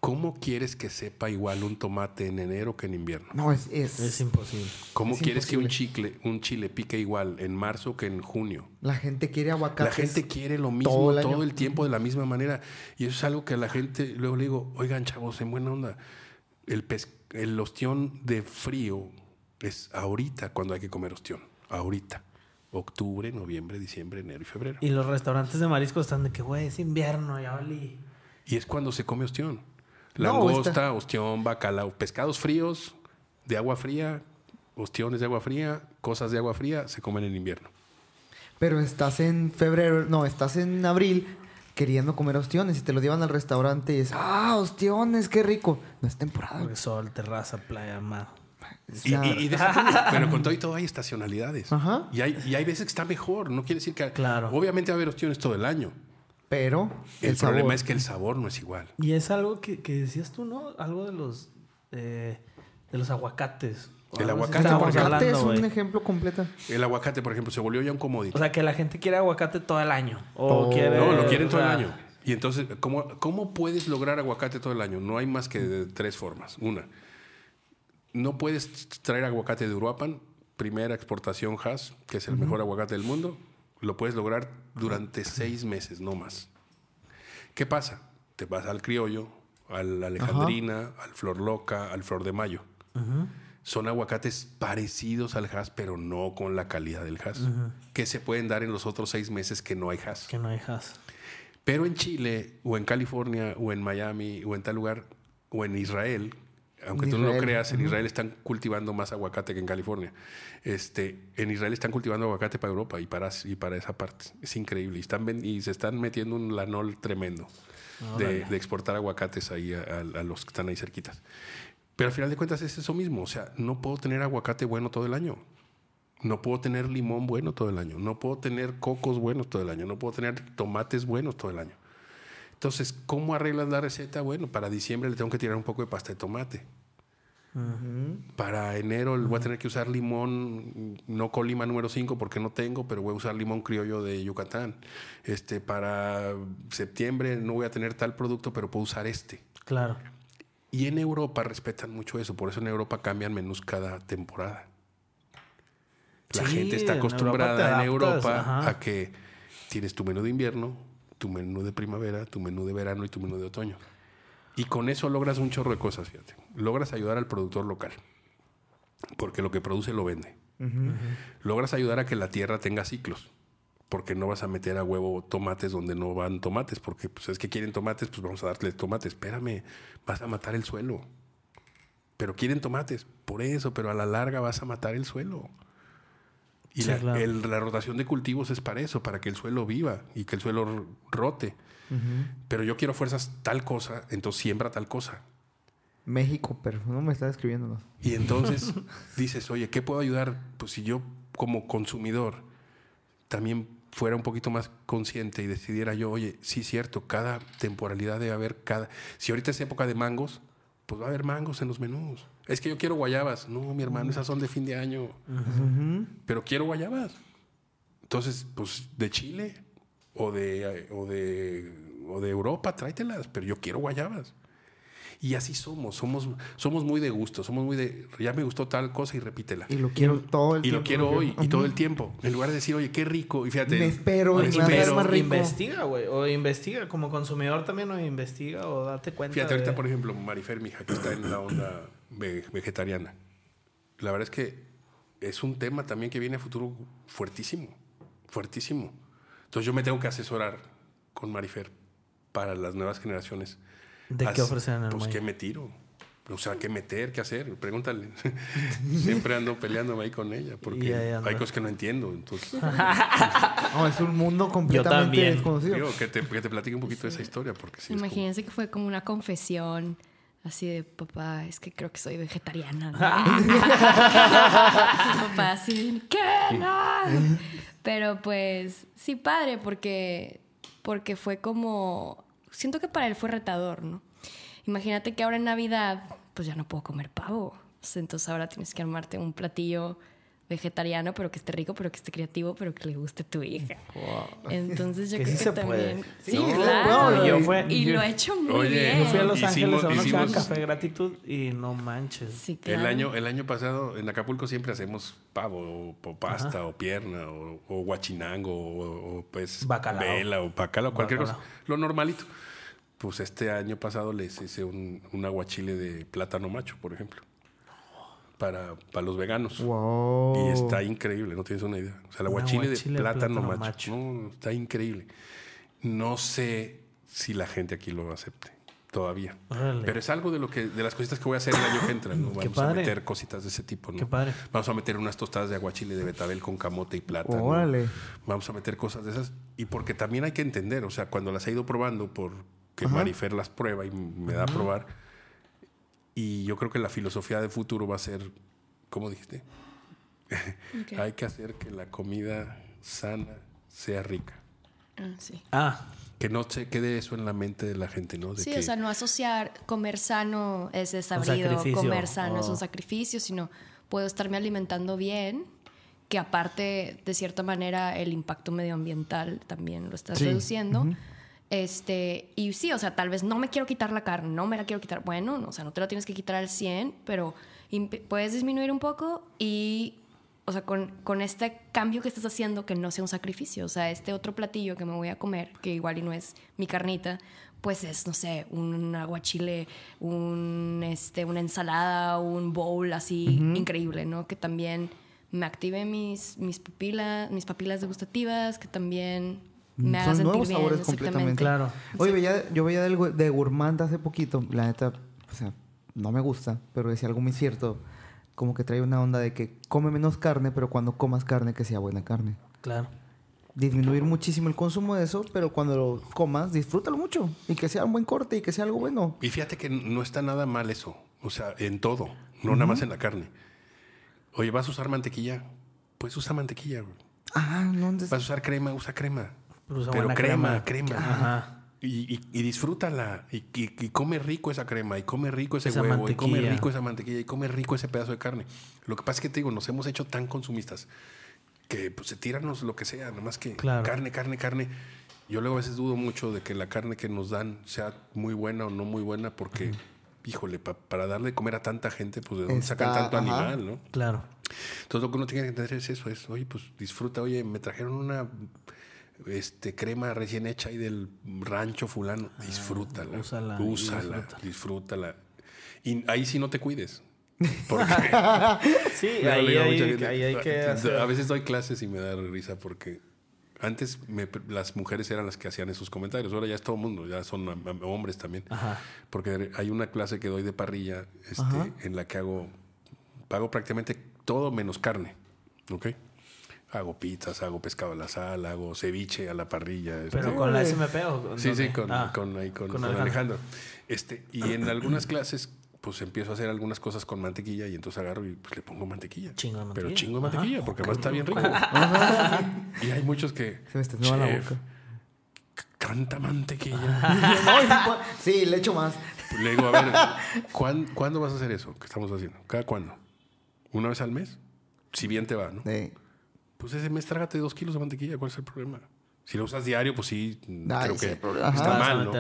¿Cómo quieres que sepa igual un tomate en enero que en invierno? No, es, es, Es imposible. ¿Cómo es quieres que un chicle, un chile pique igual en marzo que en junio? La gente quiere aguacate. La gente quiere lo mismo todo todo el tiempo de la misma manera. Y eso es algo que a la gente, luego le digo, oigan chavos, en buena onda, el, pes- el ostión de frío es ahorita cuando hay que comer ostión. Ahorita. Octubre, noviembre, diciembre, enero y febrero. Y los restaurantes de mariscos están de que, güey, es invierno, ya valí. Y es cuando se come ostión. No, Langosta, está- ostión, bacalao, pescados fríos, de agua fría, ostiones de agua fría, cosas de agua fría, se comen en invierno. Pero estás en febrero, no, estás en abril queriendo comer ostiones y te lo llevan al restaurante y es, ah, ostiones, qué rico. No es temporada. Porque sol, terraza, playa, mar. Y, sea, y- y deja tú, pero con todo y todo hay estacionalidades. Aja. Y hay, y hay veces que está mejor. No quiere decir que. Claro. Obviamente va a haber ostiones todo el año. Pero El, el, problema sabor. es que el sabor no es igual. Y es algo que, que decías tú, ¿no? Algo de los eh, de los aguacates. El aguacate, el es un ejemplo completo. El aguacate, por ejemplo, se volvió ya un commodity. O sea, que la gente quiere aguacate todo el año. O Oh. quiere, no, lo quieren o todo el año. Y entonces, ¿cómo, ¿cómo puedes lograr aguacate todo el año? No hay más que de tres formas. Una, no puedes traer aguacate de Uruapan, primera exportación Haas, que es el mejor aguacate del mundo. Lo puedes lograr durante seis meses, no más. ¿Qué pasa? Te vas al criollo, al alejandrina, al flor loca, al flor de mayo. Son aguacates parecidos al Haas, pero no con la calidad del Haas, que se pueden dar en los otros seis meses que no hay Haas. Que no hay has. Pero en Chile, o en California, o en Miami, o en tal lugar, o en Israel, aunque tú no lo creas, en. Israel están cultivando más aguacate que en California. Este, en Israel están cultivando aguacate para Europa y para, y para esa parte. Es increíble. Y, están, y se están metiendo un lanol tremendo de, de exportar aguacates ahí a, a- a los que están ahí cerquitas. Pero al final de cuentas es eso mismo. O sea, no puedo tener aguacate bueno todo el año. No puedo tener limón bueno todo el año. No puedo tener cocos buenos todo el año. No puedo tener tomates buenos todo el año. Entonces, ¿cómo arreglas la receta? Bueno, para diciembre le tengo que tirar un poco de pasta de tomate. Para enero voy a tener que usar limón, no Colima número 5 porque no tengo, pero voy a usar limón criollo de Yucatán. Este, para septiembre no voy a tener tal producto, pero puedo usar este. Claro. Y en Europa respetan mucho eso, por eso en Europa cambian menús cada temporada. La Sí, gente está en Europa acostumbrada en Europa a que tienes tu menú de invierno, tu menú de primavera, tu menú de verano y tu menú de otoño. Y con eso logras un chorro de cosas, fíjate. Logras ayudar al productor local, porque lo que produce lo vende. Logras ayudar a que la tierra tenga ciclos, porque no vas a meter a huevo tomates donde no van tomates, porque pues, es que quieren tomates, pues vamos a darles tomates. Espérame, vas a matar el suelo. Pero quieren tomates, por eso, pero a la larga vas a matar el suelo. Y Sí, la, claro. el- la rotación de cultivos es para eso, para que el suelo viva y que el suelo rote. Pero yo quiero fuerzas tal cosa, entonces siembra tal cosa. México, pero no me está escribiendo. Y entonces dices, oye, ¿qué puedo ayudar? Pues si yo como consumidor también fuera un poquito más consciente y decidiera yo, oye, sí, cierto, cada temporalidad debe haber cada... Si ahorita es época de mangos, pues va a haber mangos en los menús. Es que yo quiero guayabas. No, mi hermano, esas son de fin de año. Pero quiero guayabas. Entonces, pues de Chile o de, o de, o de Europa, tráetelas, pero yo quiero guayabas. Y así somos, somos, somos muy de gusto, somos muy de, ya me gustó tal cosa y repítela. Y lo quiero todo el Y tiempo. lo quiero hoy y todo el tiempo. En lugar de decir, oye, qué rico. Y fíjate. Me espero, me y espero. más rico. Investiga, güey. O investiga como consumidor también, o investiga, o date cuenta. Fíjate, ahorita, por ejemplo, Marifer, mi hija, que está en la onda vegetariana. La verdad es que es un tema también que viene a futuro fuertísimo, fuertísimo. Entonces yo me tengo que asesorar con Marifer para las nuevas generaciones. ¿De qué As- ofrecen en el Pues qué me tiro. O sea, ¿qué meter? ¿Qué hacer? Pregúntale. Siempre ando peleándome ahí con ella porque hay cosas que no entiendo. Entonces, No, es un mundo completamente desconocido. digo, que te, que te platique un poquito de esa historia porque sí es como- Imagínense que fue como una confesión así de papá, es que creo que soy vegetariana. ¿no?" papá así, ¿qué? No. Pero pues sí, padre, porque, porque fue como, siento que para él fue retador, ¿no? Imagínate que ahora en Navidad, pues ya no puedo comer pavo. Entonces ahora tienes que armarte un platillo vegetariano, pero que esté rico, pero que esté creativo, pero que le guste a tu hija. Entonces yo Que creo sí que se puede. también... Sí, Sí, no, claro. no, yo fue- y yo- lo he hecho muy Oye, bien. Yo fui a Los Hicimos- Ángeles a hicimos- café gratitud y no manches. Sí, claro. El año, el año pasado en Acapulco siempre hacemos pavo o, o pasta o pierna o, o guachinango o, o, pues Bacalao. vela o bacalao, cualquier Bacalao. cosa. Lo normalito. Pues este año pasado les hice un, un aguachile de plátano macho, por ejemplo. Para, para los veganos. Wow. Y está increíble, no tienes una idea. O sea, el aguachile, de plátano, plátano macho. macho. No, está increíble. No sé si la gente aquí lo acepte todavía. Órale. Pero es algo de lo que de las cositas que voy a hacer el año que entra. ¿no? Vamos a meter cositas de ese tipo. ¿no? Qué padre. Vamos a meter unas tostadas de aguachile de betabel con camote y plátano. Órale. Vamos a meter cosas de esas. Y porque también hay que entender, o sea, cuando las he ido probando, porque Marifer las prueba y me da a probar. Y yo creo que la filosofía de futuro va a ser, ¿cómo dijiste? Hay que hacer que la comida sana sea rica. Ah, sí. Ah, Que no se quede eso en la mente de la gente, ¿no? De Sí, que- o sea, no asociar comer sano es desabrido, comer sano es un sacrificio, sino puedo estarme alimentando bien, que aparte, de cierta manera, el impacto medioambiental también lo estás Sí. reduciendo. Este, y sí, o sea, tal vez no me quiero quitar la carne, no me la quiero quitar. Bueno, no, o sea, no te la tienes que quitar al 100, pero puedes disminuir un poco y, o sea, con, con este cambio que estás haciendo, que no sea un sacrificio. O sea, este otro platillo que me voy a comer, que igual y no es mi carnita, pues es, no sé, un aguachile, un, este, una ensalada, un bowl así increíble, ¿no? Que también me active mis, mis pupilas, mis papilas degustativas, que también me haga Son nuevos bien. sabores completamente. claro. Oye, veía- yo veía del, de Gourmand hace poquito, la neta, o sea, no me gusta, pero decía algo muy cierto, como que trae una onda de que come menos carne, pero cuando comas carne que sea buena carne. Claro. Disminuir muchísimo el consumo de eso, pero cuando lo comas, disfrútalo mucho y que sea un buen corte y que sea algo bueno. Y fíjate que no está nada mal eso. O sea, en todo, no nada más en la carne. Oye, ¿vas a usar mantequilla? Pues usa mantequilla. Ah, no, entonces- ¿Vas a usar crema? Usa crema. Pero usa Pero crema, crema. Ajá. Y, y- y disfrútala. Y, y- y come rico esa crema. Y come rico ese Esa huevo. Y come rico esa mantequilla. Y come rico ese pedazo de carne. Lo que pasa es que te digo, nos hemos hecho tan consumistas que pues, se tíranos lo que sea. Nada más que Claro. carne, carne, carne. Yo luego a veces dudo mucho de que la carne que nos dan sea muy buena o no muy buena porque, híjole, pa- para darle de comer a tanta gente, pues de dónde sacan tanto ajá. animal, ¿no? Claro. Entonces lo que uno tiene que entender es eso, es, oye, pues disfruta, oye, me trajeron una este, crema recién hecha ahí del rancho fulano, disfrútala, úsala úsala, disfrútala. disfrútala. Y ahí sí no te cuides. Porque Sí, ahí, hay, mucha gente. ahí hay que hacer. A veces doy clases y me da risa porque antes me- las mujeres eran las que hacían esos comentarios, ahora ya es todo el mundo, ya son hombres también. Ajá. Porque hay una clase que doy de parrilla este, en la que hago, pago prácticamente todo menos carne. ¿Ok? Hago pizzas, hago pescado a la sal, hago ceviche a la parrilla. este. Pero con la SMP o con Sí, sí, con, Ah, con, ahí, con- con con Alejandro. Alejandro. Este, y en algunas clases, pues empiezo a hacer algunas cosas con mantequilla y entonces agarro y pues le pongo mantequilla. Chingo de Pero mantequilla. chingo de Ajá. mantequilla, porque además está bien rico. y hay muchos que. Se me estornuda la "Chef, boca. Tanta mantequilla. Pues, sí, le echo más. Le digo, a ver, ¿cuán- ¿cuándo vas a hacer eso que estamos haciendo? ¿Cada cuándo? ¿Una vez al mes? Si bien te va, ¿no? Sí. Pues ese mes trágate dos kilos de mantequilla, ¿cuál es el problema? Si lo usas diario, pues sí, Ah, creo que problema. está Ajá. Mal.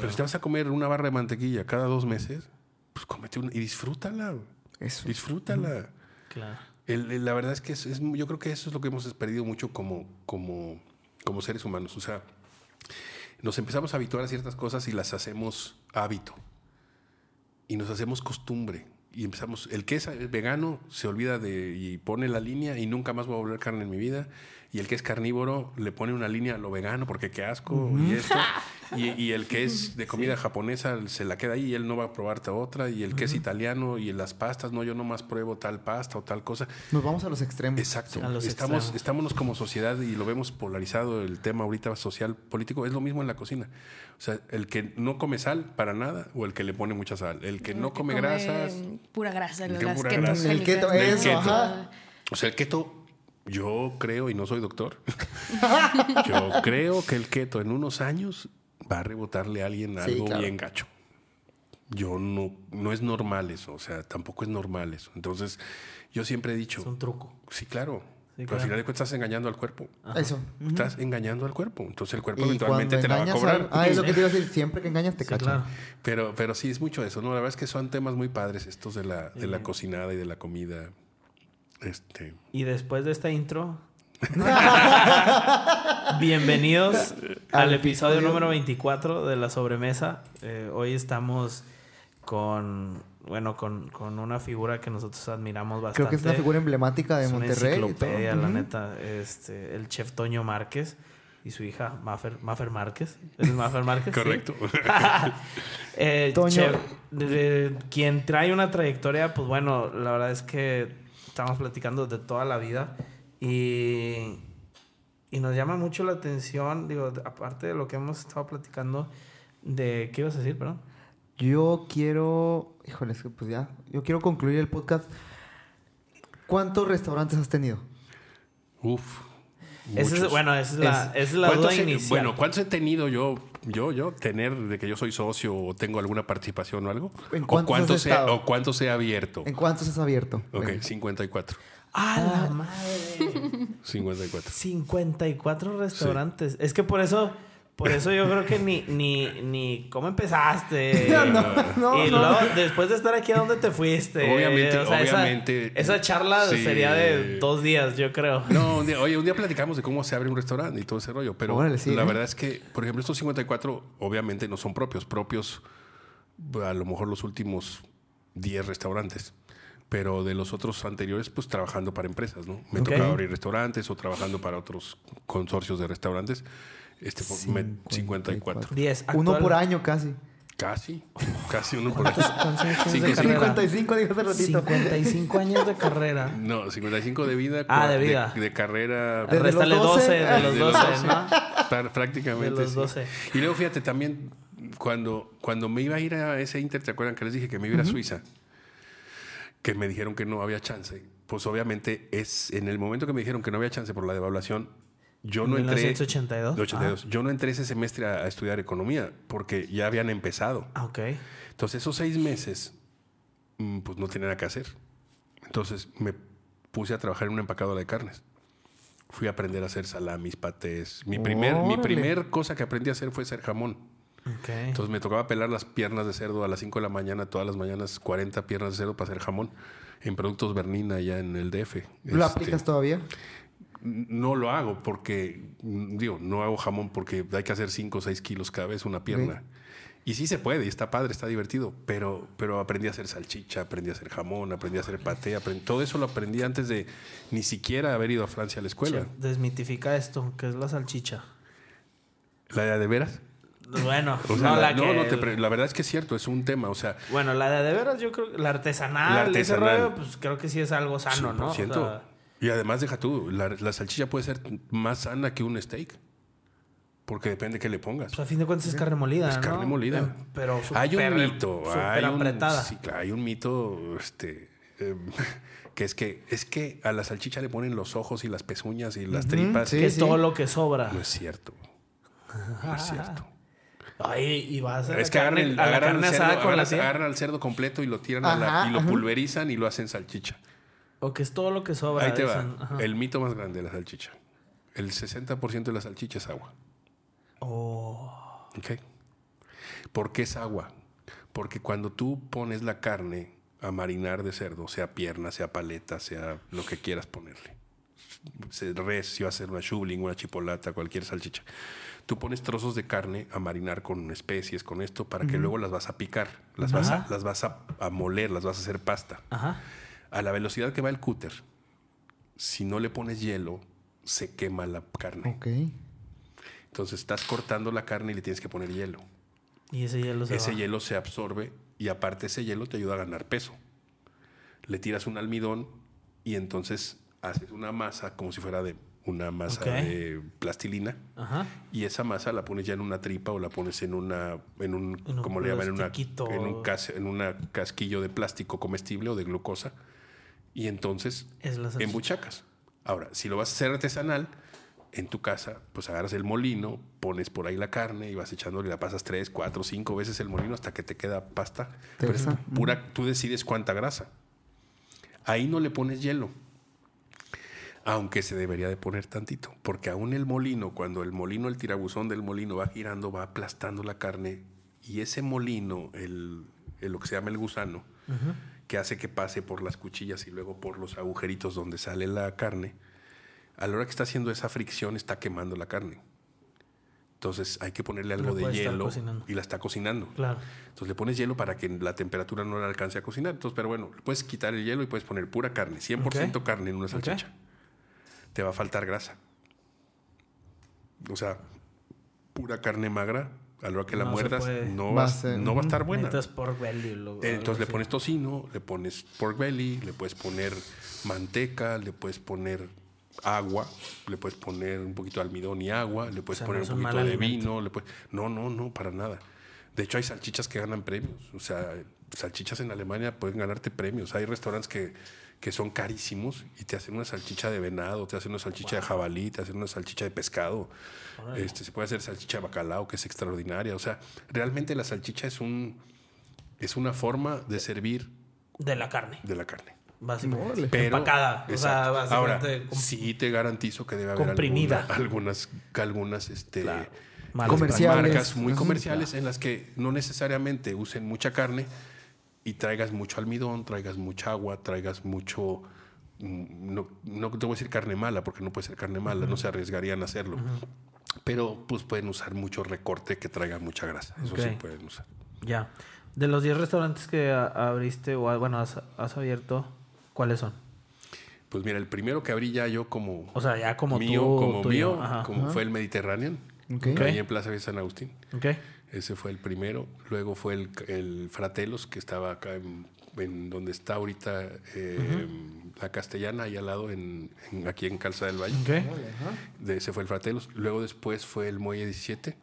Pero si te vas a comer una barra de mantequilla cada dos meses, pues cómete una y disfrútala. Eso. Disfrútala. Claro. El- el- la verdad es que es, es- yo creo que eso es lo que hemos perdido mucho como, como, como seres humanos. O sea, nos empezamos a habituar a ciertas cosas y las hacemos hábito. Y nos hacemos costumbre. Y empezamos, el que es vegano se olvida de y pone la línea y nunca más voy a volver carne en mi vida. Y el que es carnívoro le pone una línea a lo vegano porque qué asco y esto. Y, y el que es de comida japonesa se la queda ahí y él no va a probarte otra. Y el que es italiano y las pastas, no, yo nomás pruebo tal pasta o tal cosa. Nos vamos a los extremos. Exacto. Los Estamos, extremos. estamos como sociedad y lo vemos polarizado el tema ahorita social, político. Es lo mismo en la cocina. O sea, el que no come sal para nada o el que le pone mucha sal. El que no come grasas. Pura grasa, El las que pura keto grasa. El keto, génicas. eso, El keto. ajá. O sea, el keto, yo creo, y no soy doctor, yo creo que el keto en unos años va a rebotarle a alguien Sí, algo claro. bien gacho. Yo no, no es normal eso, o sea, tampoco es normal eso. Entonces, yo siempre he dicho, Es un truco. sí, claro, pero claro. al final de cuentas estás engañando al cuerpo. Eso. Estás engañando al cuerpo. Entonces el cuerpo eventualmente te la va a cobrar. al- Ah, es lo que te iba a decir. Siempre que engañas te Sí, cachan. claro. Pero, pero sí es mucho eso, ¿no? La verdad es que son temas muy padres estos de la, de la cocinada y de la comida. Este. Y después de esta intro, bienvenidos al episodio número 24 de la sobremesa. Eh, hoy estamos con, bueno, con, con una figura que nosotros admiramos bastante. Creo que es una figura emblemática de Es una Monterrey. y todo. enciclopedia, la neta. Este, el chef Toño Márquez y su hija Maffer, Maffer Márquez. ¿Es Maffer Márquez? Correcto. Eh, Toño. chef, de- de- quien trae una trayectoria, pues bueno, la verdad es que estamos platicando de toda la vida y, y nos llama mucho la atención, digo, aparte de lo que hemos estado platicando, de, ¿qué ibas a decir, perdón? Yo quiero. Híjole, es que pues ya. Yo quiero concluir el podcast. ¿Cuántos restaurantes has tenido? Uf. Esa es, bueno, esa es la, es la ¿Cuántos duda he- inicial. Bueno, ¿cuántos he tenido yo, yo, yo, tener de que yo soy socio o tengo alguna participación o algo? ¿En ¿O cuántos cuántos, has he, o cuántos he abierto? ¿En cuántos has abierto? Ok, Venga. 54. ¡Ah, la madre! 54. 54 restaurantes. Es que por eso, por eso yo creo que ni, ni, ni cómo empezaste. No, no, y no. luego, después de estar aquí, ¿a dónde te fuiste? Obviamente, obviamente. Esa, charla Sí. sería de dos días, yo creo. No, un día- oye, un día platicamos de cómo se abre un restaurante y todo ese rollo, pero Órale, sí, la ¿eh? verdad es que, por ejemplo, estos 54 obviamente no son propios, propios a lo mejor los últimos 10 restaurantes, pero de los otros anteriores, pues trabajando para empresas, ¿no? Me Ok. tocaba abrir restaurantes o trabajando para otros consorcios de restaurantes. Este, pues, me- 54. 10. Uno actual- por año casi. Casi, casi uno por año. ¿Cuántos años tienes Cinco, de carrera? 55, dije hace ratito. 55 años de carrera. No, 55 de vida. Ah, de vida. De, carrera. Desde los Réstale 12, 12, de los de 12, los ¿no? Prácticamente. De los sí. 12. Y luego fíjate también, cuando, cuando me iba a ir a ese Inter, ¿te acuerdan que les dije que me iba a ir a Suiza? Que me dijeron que no había chance. Pues obviamente es en el momento que me dijeron que no había chance por la devaluación, yo no entré. 1982. de 82. Yo no entré ese semestre a, a estudiar economía porque ya habían empezado. Ah, ok. Entonces esos seis meses, mm, pues no tenía nada que hacer. Entonces me puse a trabajar en una empacadora de carnes. Fui a aprender a hacer salamis, patés. Mi primer, mi primer cosa que aprendí a hacer fue hacer jamón. Entonces me tocaba pelar las piernas de cerdo a las 5 de la mañana, todas las mañanas, 40 piernas de cerdo para hacer jamón en productos Bernina allá en el DF. ¿Lo Este, aplicas todavía? No lo hago porque, mm, digo, no hago jamón porque hay que hacer 5 o 6 kilos cada vez una pierna. Y sí se puede, y está padre, está divertido, pero, pero aprendí a hacer salchicha, aprendí a hacer jamón, aprendí a hacer paté, aprendí- todo eso lo aprendí antes de ni siquiera haber ido a Francia a la escuela. Desmitifica esto, que es la salchicha. ¿La de veras? Bueno, O sea, no, la, que- no, te pre- la verdad es que es cierto, es un tema, o sea, Bueno, la de de veras, yo creo que la artesanal, La ese artesanal. rollo, pues creo que sí es algo sano, ¿no? O 100%. sea, y además deja tú, la, la salchicha puede ser más sana que un steak, porque depende de qué le pongas. pues a fin de cuentas es carne molida, Es ¿no? carne molida. Eh, Pero hay un mito, hay un, apretada. sí, claro, hay un mito, este, eh, que es que es que a la salchicha le ponen los ojos y las pezuñas y las tripas. sí. que es todo lo que sobra. No es cierto. No es cierto. Ay, y vas a la Es que carne, agarran, el- a la agarran carne el cerdo, asada con la agarran- tía. agarran al cerdo completo y lo tiran a la- y lo ajá. pulverizan y lo hacen salchicha. O que es todo lo que sobra. Ahí te va. Ajá. El mito más grande de la salchicha. El 60% de la salchicha es agua. Oh. ¿Ok? ¿Por qué es agua? Porque cuando tú pones la carne a marinar de cerdo, sea pierna, sea paleta, sea lo que quieras ponerle, se- res, si va a ser una shubling, una chipolata, cualquier salchicha, tú pones trozos de carne a marinar con especies, con esto, para que luego las vas a picar, las vas, a, las vas a, a moler, las vas a hacer pasta. Ajá. A la velocidad que va el cúter, si no le pones hielo, se quema la carne. Ok. Entonces estás cortando la carne y le tienes que poner hielo. Y ese hielo se Ese va. hielo se absorbe y aparte ese hielo te ayuda a ganar peso. Le tiras un almidón y entonces haces una masa como si fuera de una masa de plastilina Ajá. y esa masa la pones ya en una tripa o la pones en una en un, En un ¿cómo le llaman? En una en un cas- en una casquillo de plástico comestible o de glucosa y entonces Es la salchicha. embuchacas. Ahora, si lo vas a hacer artesanal, en tu casa, pues agarras el molino, pones por ahí la carne y vas echándole, la pasas tres, cuatro, cinco veces el molino hasta que te queda pasta. Pero es Tersa. pura, tú decides cuánta grasa. Ahí no le pones hielo. Aunque se debería de poner tantito, porque aún el molino, cuando el molino, el tirabuzón del molino va girando, va aplastando la carne y ese molino, el, el- lo que se llama el gusano, que hace que pase por las cuchillas y luego por los agujeritos donde sale la carne, a la hora que está haciendo esa fricción está quemando la carne. Entonces hay que ponerle algo de hielo y la está cocinando. Claro. Entonces le pones hielo para que la temperatura no la alcance a cocinar. Entonces, pero bueno, puedes quitar el hielo y puedes poner pura carne, 100% Ok. carne en una salchicha. Te va a faltar grasa. O sea, pura carne magra, a la hora que la No muerdas, no, Va va, a ser- no va a estar buena. Necesitas pork belly. lo- algo Entonces le así. pones tocino, le pones pork belly, le puedes poner manteca, le puedes poner agua, le puedes poner un poquito de almidón y agua, le puedes sea, poner no un poquito de vino, le puedes... No, no, no, para nada. De hecho hay salchichas que ganan premios, o sea, salchichas en Alemania pueden ganarte premios. Hay restaurantes que, que son carísimos y te hacen una salchicha de venado, te hacen una salchicha de jabalí, te hacen una salchicha de pescado. Este, se puede hacer salchicha de bacalao, que es extraordinaria. O sea, realmente la salchicha es un es una forma de servir De la carne, de la carne. básicamente. Pero, Empacada. O sea. Ahora, básicamente. com- sí te garantizo que debe haber comprimida. alguna- algunas, algunas este, Comerciales. marcas muy comerciales en las que no necesariamente usen mucha carne y traigas mucho almidón, traigas mucha agua, traigas mucho... mm, No, no te voy a decir carne mala, porque no puede ser carne mala, no se arriesgarían a hacerlo. Pero pues pueden usar mucho recorte que traiga mucha grasa. Eso sí pueden usar. Ya. De los 10 restaurantes que abriste o bueno, has, has abierto, ¿cuáles son? Pues mira, el primero que abrí ya yo como O sea, ya como mío, tú, como tuyo. mío, Ajá. como fue el Mediterranean, Ok. Ok. ahí en Plaza de San Agustín. Ok. Ese fue el primero. Luego fue el, el Fratelos, que estaba acá en, en donde está ahorita eh, la Castellana, ahí al lado, en, en- aquí en Calza del Valle. De ese fue el Fratelos. Luego después fue el Muelle 17.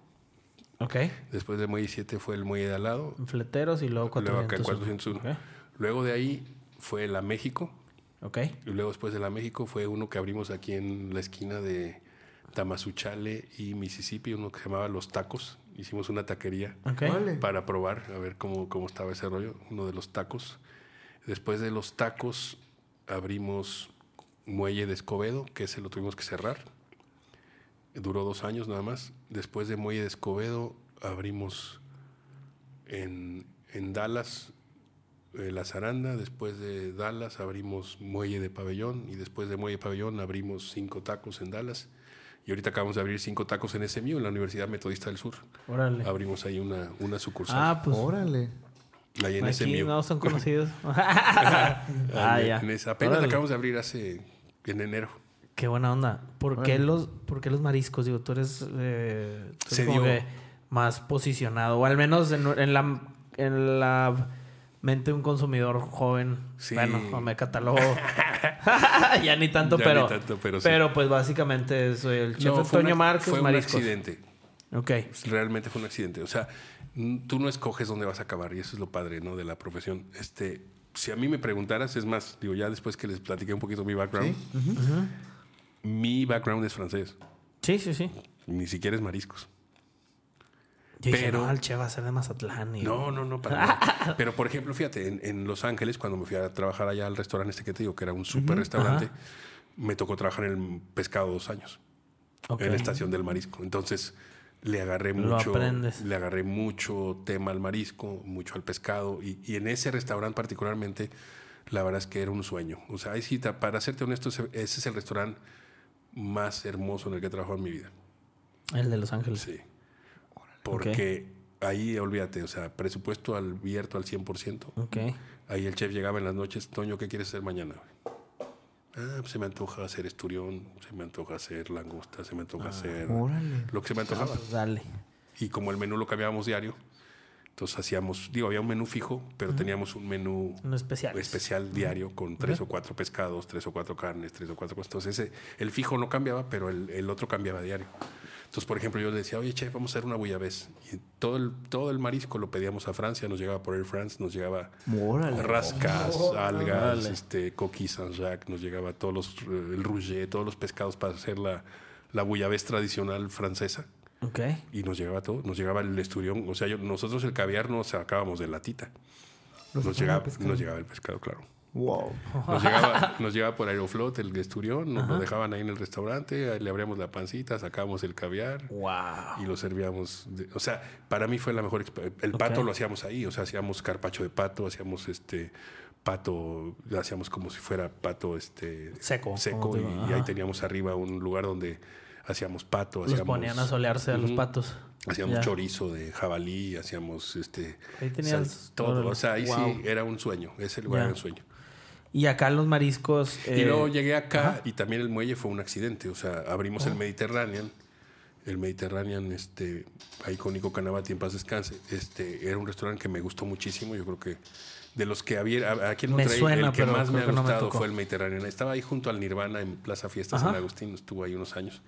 Ok. Después del Muelle 17 fue el Muelle de al lado. Fleteros y luego Luego acá en 401. 401. Luego de ahí fue la México. Ok. Y luego después de la México fue uno que abrimos aquí en la esquina de Tamazuchale y Mississippi, uno que se llamaba Los Tacos. Hicimos una taquería Ok. Órale. para probar, a ver cómo, cómo estaba ese rollo, uno de los tacos. Después de los tacos abrimos Muelle de Escobedo, que ese lo tuvimos que cerrar. Duró dos años nada más. Después de Muelle de Escobedo abrimos en, en Dallas eh, La Zaranda. Después de Dallas abrimos Muelle de Pabellón. Y después de Muelle de Pabellón abrimos cinco tacos en Dallas. Y ahorita acabamos de abrir cinco tacos en SMU, en la Universidad Metodista del Sur. Órale. Abrimos ahí una, una sucursal. Ah, pues Órale. ahí en aquí SMU. no son conocidos. ah, Ahí ya. en esa- apenas la Órale. acabamos de abrir hace en enero. Qué buena onda. ¿Por qué, los, por qué los mariscos? Digo, tú eres, eh, tú Se eres como dio. que más posicionado, o al menos en, en la, en la mente un consumidor joven. Sí. Bueno, no me catalogo. ya ni tanto, Ya pero, ni tanto, pero pues básicamente soy el chef No, Antonio Márquez, fue un accidente. Ok. Realmente fue un accidente. O sea, tú no escoges dónde vas a acabar y eso es lo padre, ¿no? De la profesión. Este, si a mí me preguntaras, es más, digo, ya después que les platiqué un poquito mi background, mi background es francés. Sí, sí, sí. Ni siquiera es mariscos. Yo dije, Pero- no, el chef va a ser de Mazatlán. y- No, no, no, para nada. Pero, por ejemplo, fíjate, en, en Los Ángeles, cuando me fui a trabajar allá al restaurante este que te digo, que era un súper restaurante, Ajá. me tocó trabajar en el pescado dos años, Ok. en la estación del marisco. Entonces, le agarré Lo mucho, aprendes. le agarré mucho tema al marisco, mucho al pescado, y, y en ese restaurante particularmente, la verdad es que era un sueño. O sea, sí, para serte honesto, ese es el restaurante más hermoso en el que he trabajado en mi vida. El de Los Ángeles. Sí. Porque ahí, olvídate, o sea, presupuesto abierto al 100%. Ok. Ahí el chef llegaba en las noches, Toño, ¿qué quieres hacer mañana? Ah, pues se me antoja hacer esturión, se me antoja hacer langosta, se me antoja hacer Órale. lo que se me antojaba. Pues dale. Y como el menú lo cambiábamos diario, entonces hacíamos, digo, había un menú fijo, pero teníamos un menú especial. especial diario con tres o cuatro pescados, tres o cuatro carnes, tres o cuatro cosas. Entonces ese, el fijo no cambiaba, pero el, el otro cambiaba diario. Entonces, por ejemplo, yo le decía, oye, chef, vamos a hacer una bouillabaisse. Y todo el, todo el marisco lo pedíamos a Francia, nos llegaba por Air France, nos llegaba rascas, algas, este, coquille Saint-Jacques, nos llegaba todos los, el rouget, todos los pescados para hacer la, la bouillabaisse tradicional francesa. Ok. Y nos llegaba todo, nos llegaba el esturión. O sea, yo- nosotros el caviar no sacábamos de latita. Nos llegaba, nos llegaba el pescado, claro. Wow. Nos llegaba, nos llegaba por Aeroflot el esturión, nos lo dejaban ahí en el restaurante, ahí le abríamos la pancita, sacábamos el caviar Wow. y lo servíamos. de- o sea, para mí fue la mejor El pato lo hacíamos ahí, o sea, hacíamos carpacho de pato, hacíamos este pato, lo hacíamos como si fuera pato este Seco, seco y, ahí teníamos arriba un lugar donde hacíamos pato, Los hacíamos ponían a solearse a los patos. Hacíamos Ya. chorizo de jabalí, hacíamos este Ahí tenías todo, o sea, ahí Wow. sí era un sueño, ese lugar Ya. era un sueño. Y acá los mariscos. Y eh, luego llegué acá y también el muelle fue un accidente. O sea, abrimos Oh. el Mediterranean. El Mediterranean, este, ahí con Nico Canavati, en paz descanse. Este, era un restaurante que me gustó muchísimo. Yo creo que de los que había, a- aquí en Me Monterrey, suena, el que más me ha no me gustado fue el Mediterranean. Estaba ahí junto al Nirvana en Plaza Fiesta. San Agustín. Estuvo ahí unos años.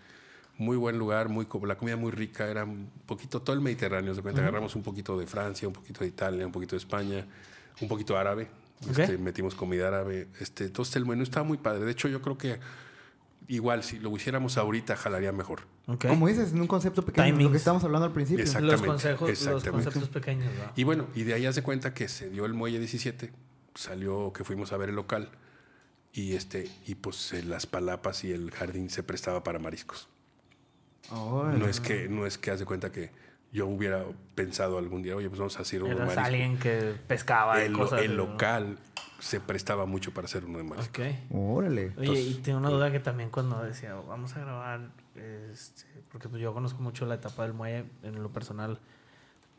Muy buen lugar, muy, la comida muy rica. Era un poquito todo el Mediterráneo. Se cuenta, agarramos un poquito de Francia, un poquito de Italia, un poquito de España, un poquito árabe. Este, metimos comida árabe. Este, entonces el menú estaba muy padre. De hecho, yo creo que igual si lo hiciéramos ahorita jalaría mejor. Como dices, en un concepto pequeño, lo que estábamos hablando al principio. Los Exactamente, consejos, los exactamente. conceptos pequeños. Y bueno, y de ahí hace cuenta que se dio el muelle 17, salió que fuimos a ver el local y este y pues eh, las palapas y el jardín se prestaba para mariscos. No es que no es que hace cuenta que yo hubiera pensado algún día, oye, pues vamos a hacer uno de Eras mariscos. alguien que pescaba y El, cosas. el local se prestaba mucho para hacer uno de mariscos. Ok. Órale. Oye, y tengo una duda que también cuando decía, vamos a grabar, este, porque pues yo conozco mucho la etapa del muelle, en lo personal,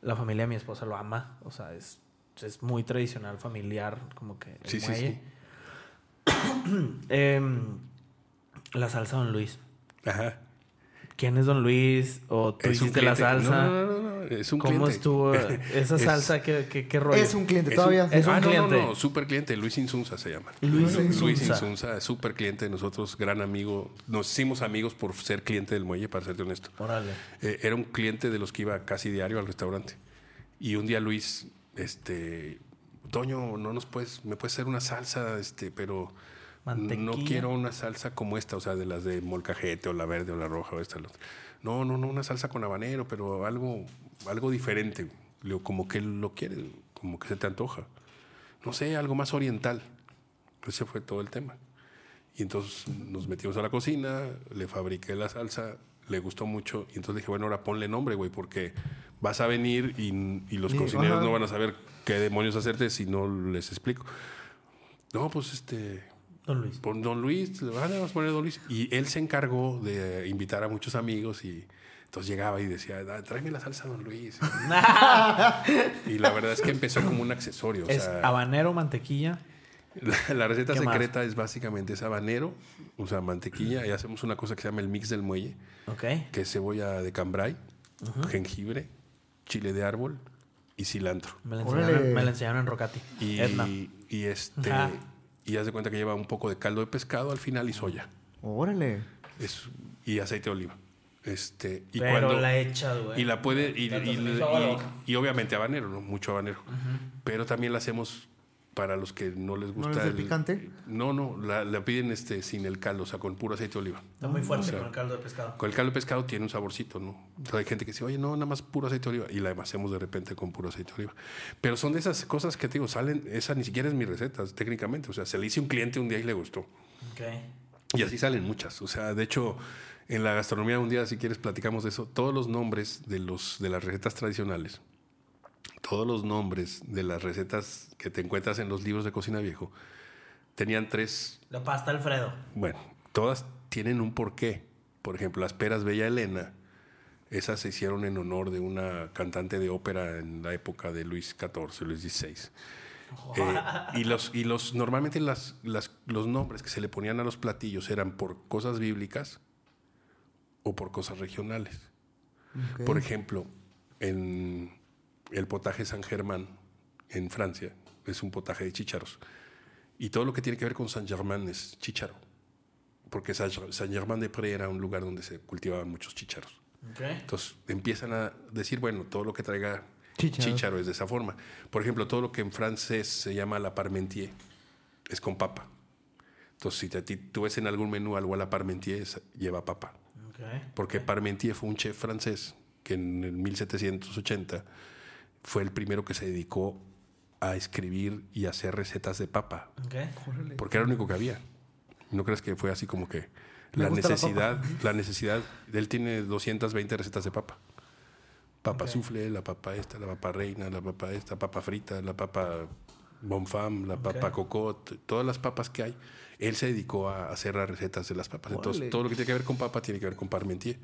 la familia de mi esposa lo ama, o sea, es, es muy tradicional, familiar, como que el Sí, sí, muelle. Em, la salsa Don Luis. Ajá. ¿Quién es Don Luis? ¿O tú Es hiciste la salsa? No, no, no, no, es un ¿Cómo cliente. estuvo esa Es- salsa? ¿Qué, qué, qué rollo? Es un cliente Es todavía. un- es un ah, no, cliente. No, no, súper cliente. Luis Insunza se llama. Luis Luis Insunza. Insunza, es súper cliente de nosotros, gran amigo. Nos hicimos amigos por ser cliente del muelle, para serte honesto. Órale. Eh, era un cliente de los que iba casi diario al restaurante. Y un día Luis, este, Toño, no nos puedes, me puedes hacer una salsa, este, pero no quiero una salsa como esta, o sea, de las de molcajete o la verde o la roja o esta. la otra. No, no, no, una salsa con habanero, pero algo, algo diferente. Digo, como que lo quieres, como que se te antoja. No sé, algo más oriental. Ese fue todo el tema. Y entonces nos metimos a la cocina, le fabriqué la salsa, le gustó mucho. Y entonces dije, bueno, ahora ponle nombre, güey, porque vas a venir y, y los cocineros ajá. no van a saber qué demonios hacerte si no les explico. No, pues este, Don Luis. pon Don Luis, le van a poner Don Luis. Y él se encargó de invitar a muchos amigos y entonces llegaba y decía, "Ah, tráeme la salsa Don Luis. y la verdad es que empezó como un accesorio. o es sea, habanero, mantequilla. la, la receta secreta es básicamente es habanero, o sea, mantequilla, y hacemos una cosa que se llama el mix del muelle, Ok. que es cebolla de cambray, jengibre, chile de árbol y cilantro. Me la enseñaron, me la enseñaron en Rocati. Y, Edna. y este Ajá. Y haz de cuenta que lleva un poco de caldo de pescado al final y soya. Órale. Es- y aceite de oliva. Este, y Pero cuando, la echa, güey. y la puede y obviamente habanero, ¿no? Mucho habanero. Pero también la hacemos para los que no les gusta les da el picante? No, no, la, la piden este sin el caldo, o sea, con puro aceite de oliva. Está muy fuerte O sea, con el caldo de pescado. Con el caldo de pescado tiene un saborcito, ¿no? Entonces hay gente que dice, oye, no, nada más puro aceite de oliva. Y la hacemos de repente con puro aceite de oliva. Pero son de esas cosas que te digo, salen, esa ni siquiera es mi receta, técnicamente. O sea, se le hice un cliente un día y le gustó. Ok. Y así salen muchas. O sea, de hecho, en la gastronomía un día, si quieres, platicamos de eso. Todos los nombres de, los, de las recetas tradicionales, todos los nombres de las recetas que te encuentras en los libros de cocina viejo, tenían tres La pasta Alfredo. bueno, todas tienen un porqué. Por ejemplo, las peras Bella Elena, esas se hicieron en honor de una cantante de ópera en la época de Luis XIV, Luis XVI. Eh, y los, y los, normalmente las, las- los nombres que se le ponían a los platillos eran por cosas bíblicas o por cosas regionales. Por ejemplo, en el potaje San Germán, en Francia, es un potaje de chícharos. Y todo lo que tiene que ver con San Germán es chícharo. Porque San San Germán-de-Prés era un lugar donde se cultivaban muchos chícharos. Entonces empiezan a decir, bueno, todo lo que traiga Chícharo. chícharo, es de esa forma. Por ejemplo, todo lo que en francés se llama la parmentier es con papa. Entonces, si te- tú ves en algún menú algo a la parmentier, lleva papa. Porque Parmentier fue un chef francés que en el 1780 fue el primero que se dedicó a escribir y a hacer recetas de papa. Porque era lo único que había. No crees que fue así como que la necesidad, la, necesidad, él tiene 220 recetas de papa. Papa soufflé, la papa esta, la papa reina, la papa esta, papa frita, la papa bonfam, la papa cocotte, todas las papas que hay. Él se dedicó a hacer las recetas de las papas. Entonces, todo lo que tiene que ver con papa tiene que ver con parmentier.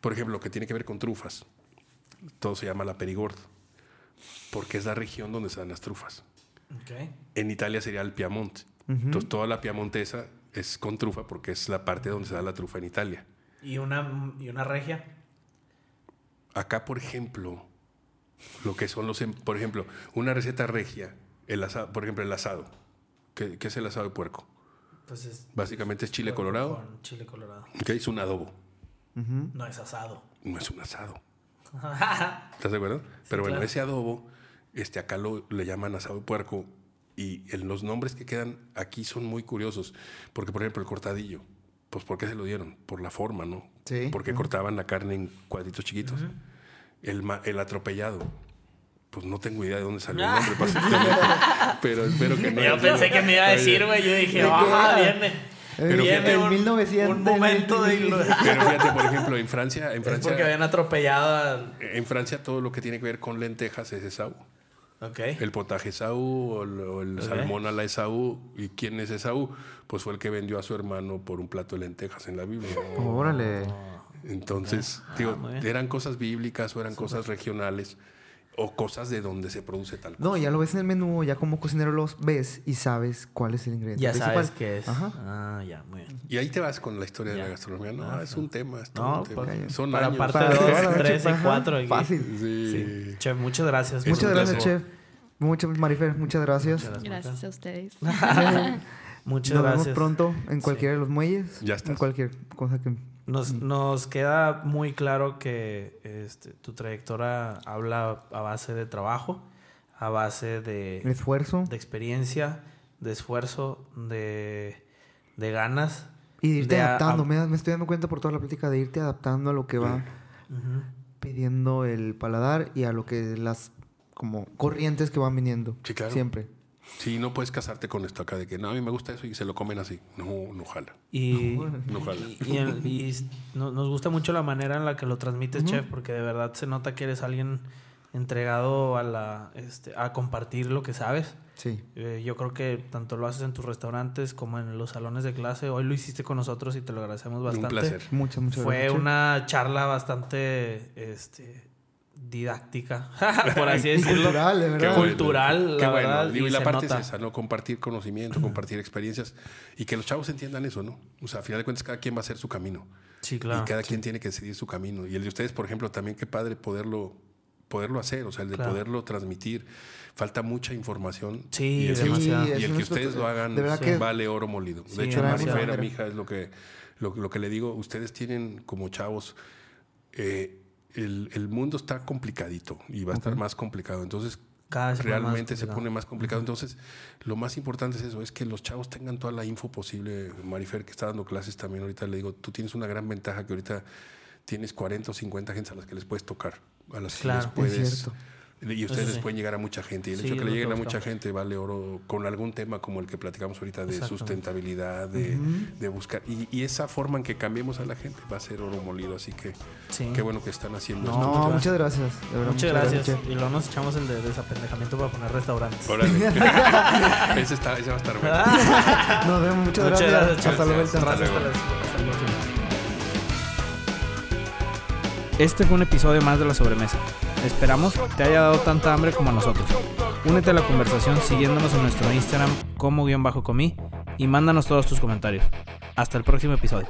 Por ejemplo, lo que tiene que ver con trufas, todo se llama la perigord, porque es la región donde se dan las trufas. En Italia sería el Piamonte. Entonces, toda la piamontesa es con trufa porque es la parte donde se da la trufa en Italia. ¿Y una, y una regia? Acá, por ejemplo, lo que son los, em- por ejemplo, una receta regia, el asado, por ejemplo, el asado. ¿Qué, qué es el asado de puerco? Pues es Básicamente es chile colorado, Con chile colorado. que es un adobo, No es asado. no es un asado. ¿Estás de acuerdo? Pero bueno, claro. ese adobo, este, acá lo, le llaman asado de puerco y en los nombres que quedan aquí son muy curiosos. Porque, por ejemplo, el cortadillo, pues ¿por qué se lo dieron? Por la forma, ¿no? Sí. Porque cortaban la carne en cuadritos chiquitos. el, el atropellado, pues no tengo idea de dónde salió el nombre, serte honesto. pero espero que no. Yo pensé que me iba a decir, güey. Yo dije, ah, viene. Pero viene fíjate, un, 1900, un momento de Pero fíjate, por ejemplo, en Francia, en Es porque Francia, habían atropellado al... en Francia todo lo que tiene que ver con lentejas es Esaú. Ok. El potaje Esaú o el, o el salmón a la Esaú. ¿Y quién es Esaú? Pues fue el que vendió a su hermano por un plato de lentejas en la Biblia. Órale. Entonces, digo, Ah, bien. eran cosas bíblicas o eran cosas regionales o cosas de donde se produce tal cosa. No, ya lo ves en el menú, ya como cocinero los ves y sabes cuál es el ingrediente Ya principal. sabes qué es. Ajá. Ah, ya, muy bien. Y ahí te vas con la historia de la gastronomía. No, Ah, es un tema. Es todo No, un tema. pues, Son para años. parte Para dos, toda la tres y noche, ajá, cuatro aquí. Fácil. Sí. Sí. Chef, muchas gracias. Es Muchas gracias, chef. Muchas, Marifer, muchas gracias. Muchas Gracias a ustedes. Muchas Nos gracias. vemos pronto en cualquiera de los muelles. Ya estás. En cualquier cosa que... Nos, nos queda muy claro que este, tu trayectoria habla a base de trabajo, a base de, Esfuerzo. de experiencia, de esfuerzo, de, de ganas. Y de irte de adaptando. a- me, me estoy dando cuenta por toda la plática de irte adaptando a lo que va pidiendo el paladar y a lo que las como corrientes que van viniendo. Sí, claro. Siempre. Sí, no puedes casarte con esto acá de que no, a mí me gusta eso y se lo comen así. No, no jala. Y, No jala. y, y el- y s- no- nos gusta mucho la manera en la que lo transmites, chef, porque de verdad se nota que eres alguien entregado a la este, a compartir lo que sabes. Sí. Eh, yo creo que tanto lo haces en tus restaurantes como en los salones de clase. Hoy lo hiciste con nosotros y te lo agradecemos bastante. Un placer. Muchas, muchas Fue gracias. chef. una charla bastante este, didáctica, por así decirlo. cultural, de Qué verdad. bueno. Cultural, Qué la bueno. verdad. Digo, y y la parte nota. es esa, ¿no? Compartir conocimiento, compartir experiencias y que los chavos entiendan eso, ¿no? O sea, a final de cuentas, cada quien va a hacer su camino. Sí, claro. y cada quien tiene que decidir su camino. Y el de ustedes, por ejemplo, también qué padre poderlo, poderlo hacer, o sea, el de Claro. poderlo transmitir. Falta mucha información. Sí, y el, demasiado. y el que ustedes lo hagan de verdad que- vale oro molido. De Sí, hecho, demasiado. Marifera, mi hija, es lo que, lo, lo que le digo. Ustedes tienen como chavos, eh, el, el mundo está complicadito y va a estar más complicado. Entonces, Cada vez realmente se pone más complicado. Entonces, lo más importante es eso, es que los chavos tengan toda la info posible. Marifer, que está dando clases también ahorita, le digo, tú tienes una gran ventaja que ahorita tienes 40 o 50 gentes a las que les puedes tocar, a las que les es puedes... Y ustedes sí. pueden llegar a mucha gente. Y el Sí, hecho que le que lleguen a mucha gente vale oro con algún tema como el que platicamos ahorita de sustentabilidad, de, de buscar. Y, y esa forma en que cambiemos a la gente va a ser oro molido. Así que Sí. qué bueno que están haciendo No, esto. No, muchas gracias. de verdad, Muchas gracias. Y luego nos echamos el de desapendejamiento para poner restaurantes. Órale. ese, está, ese va a estar bueno. Nos vemos. Muchas, Muchas gracias. gracias, Hasta luego. Gracias. Hasta luego. hasta próxima. Este fue un episodio más de La Sobremesa. Esperamos te haya dado tanta hambre como a nosotros. Únete a la conversación siguiéndonos en nuestro Instagram como guion bajo comí y mándanos todos tus comentarios. Hasta el próximo episodio.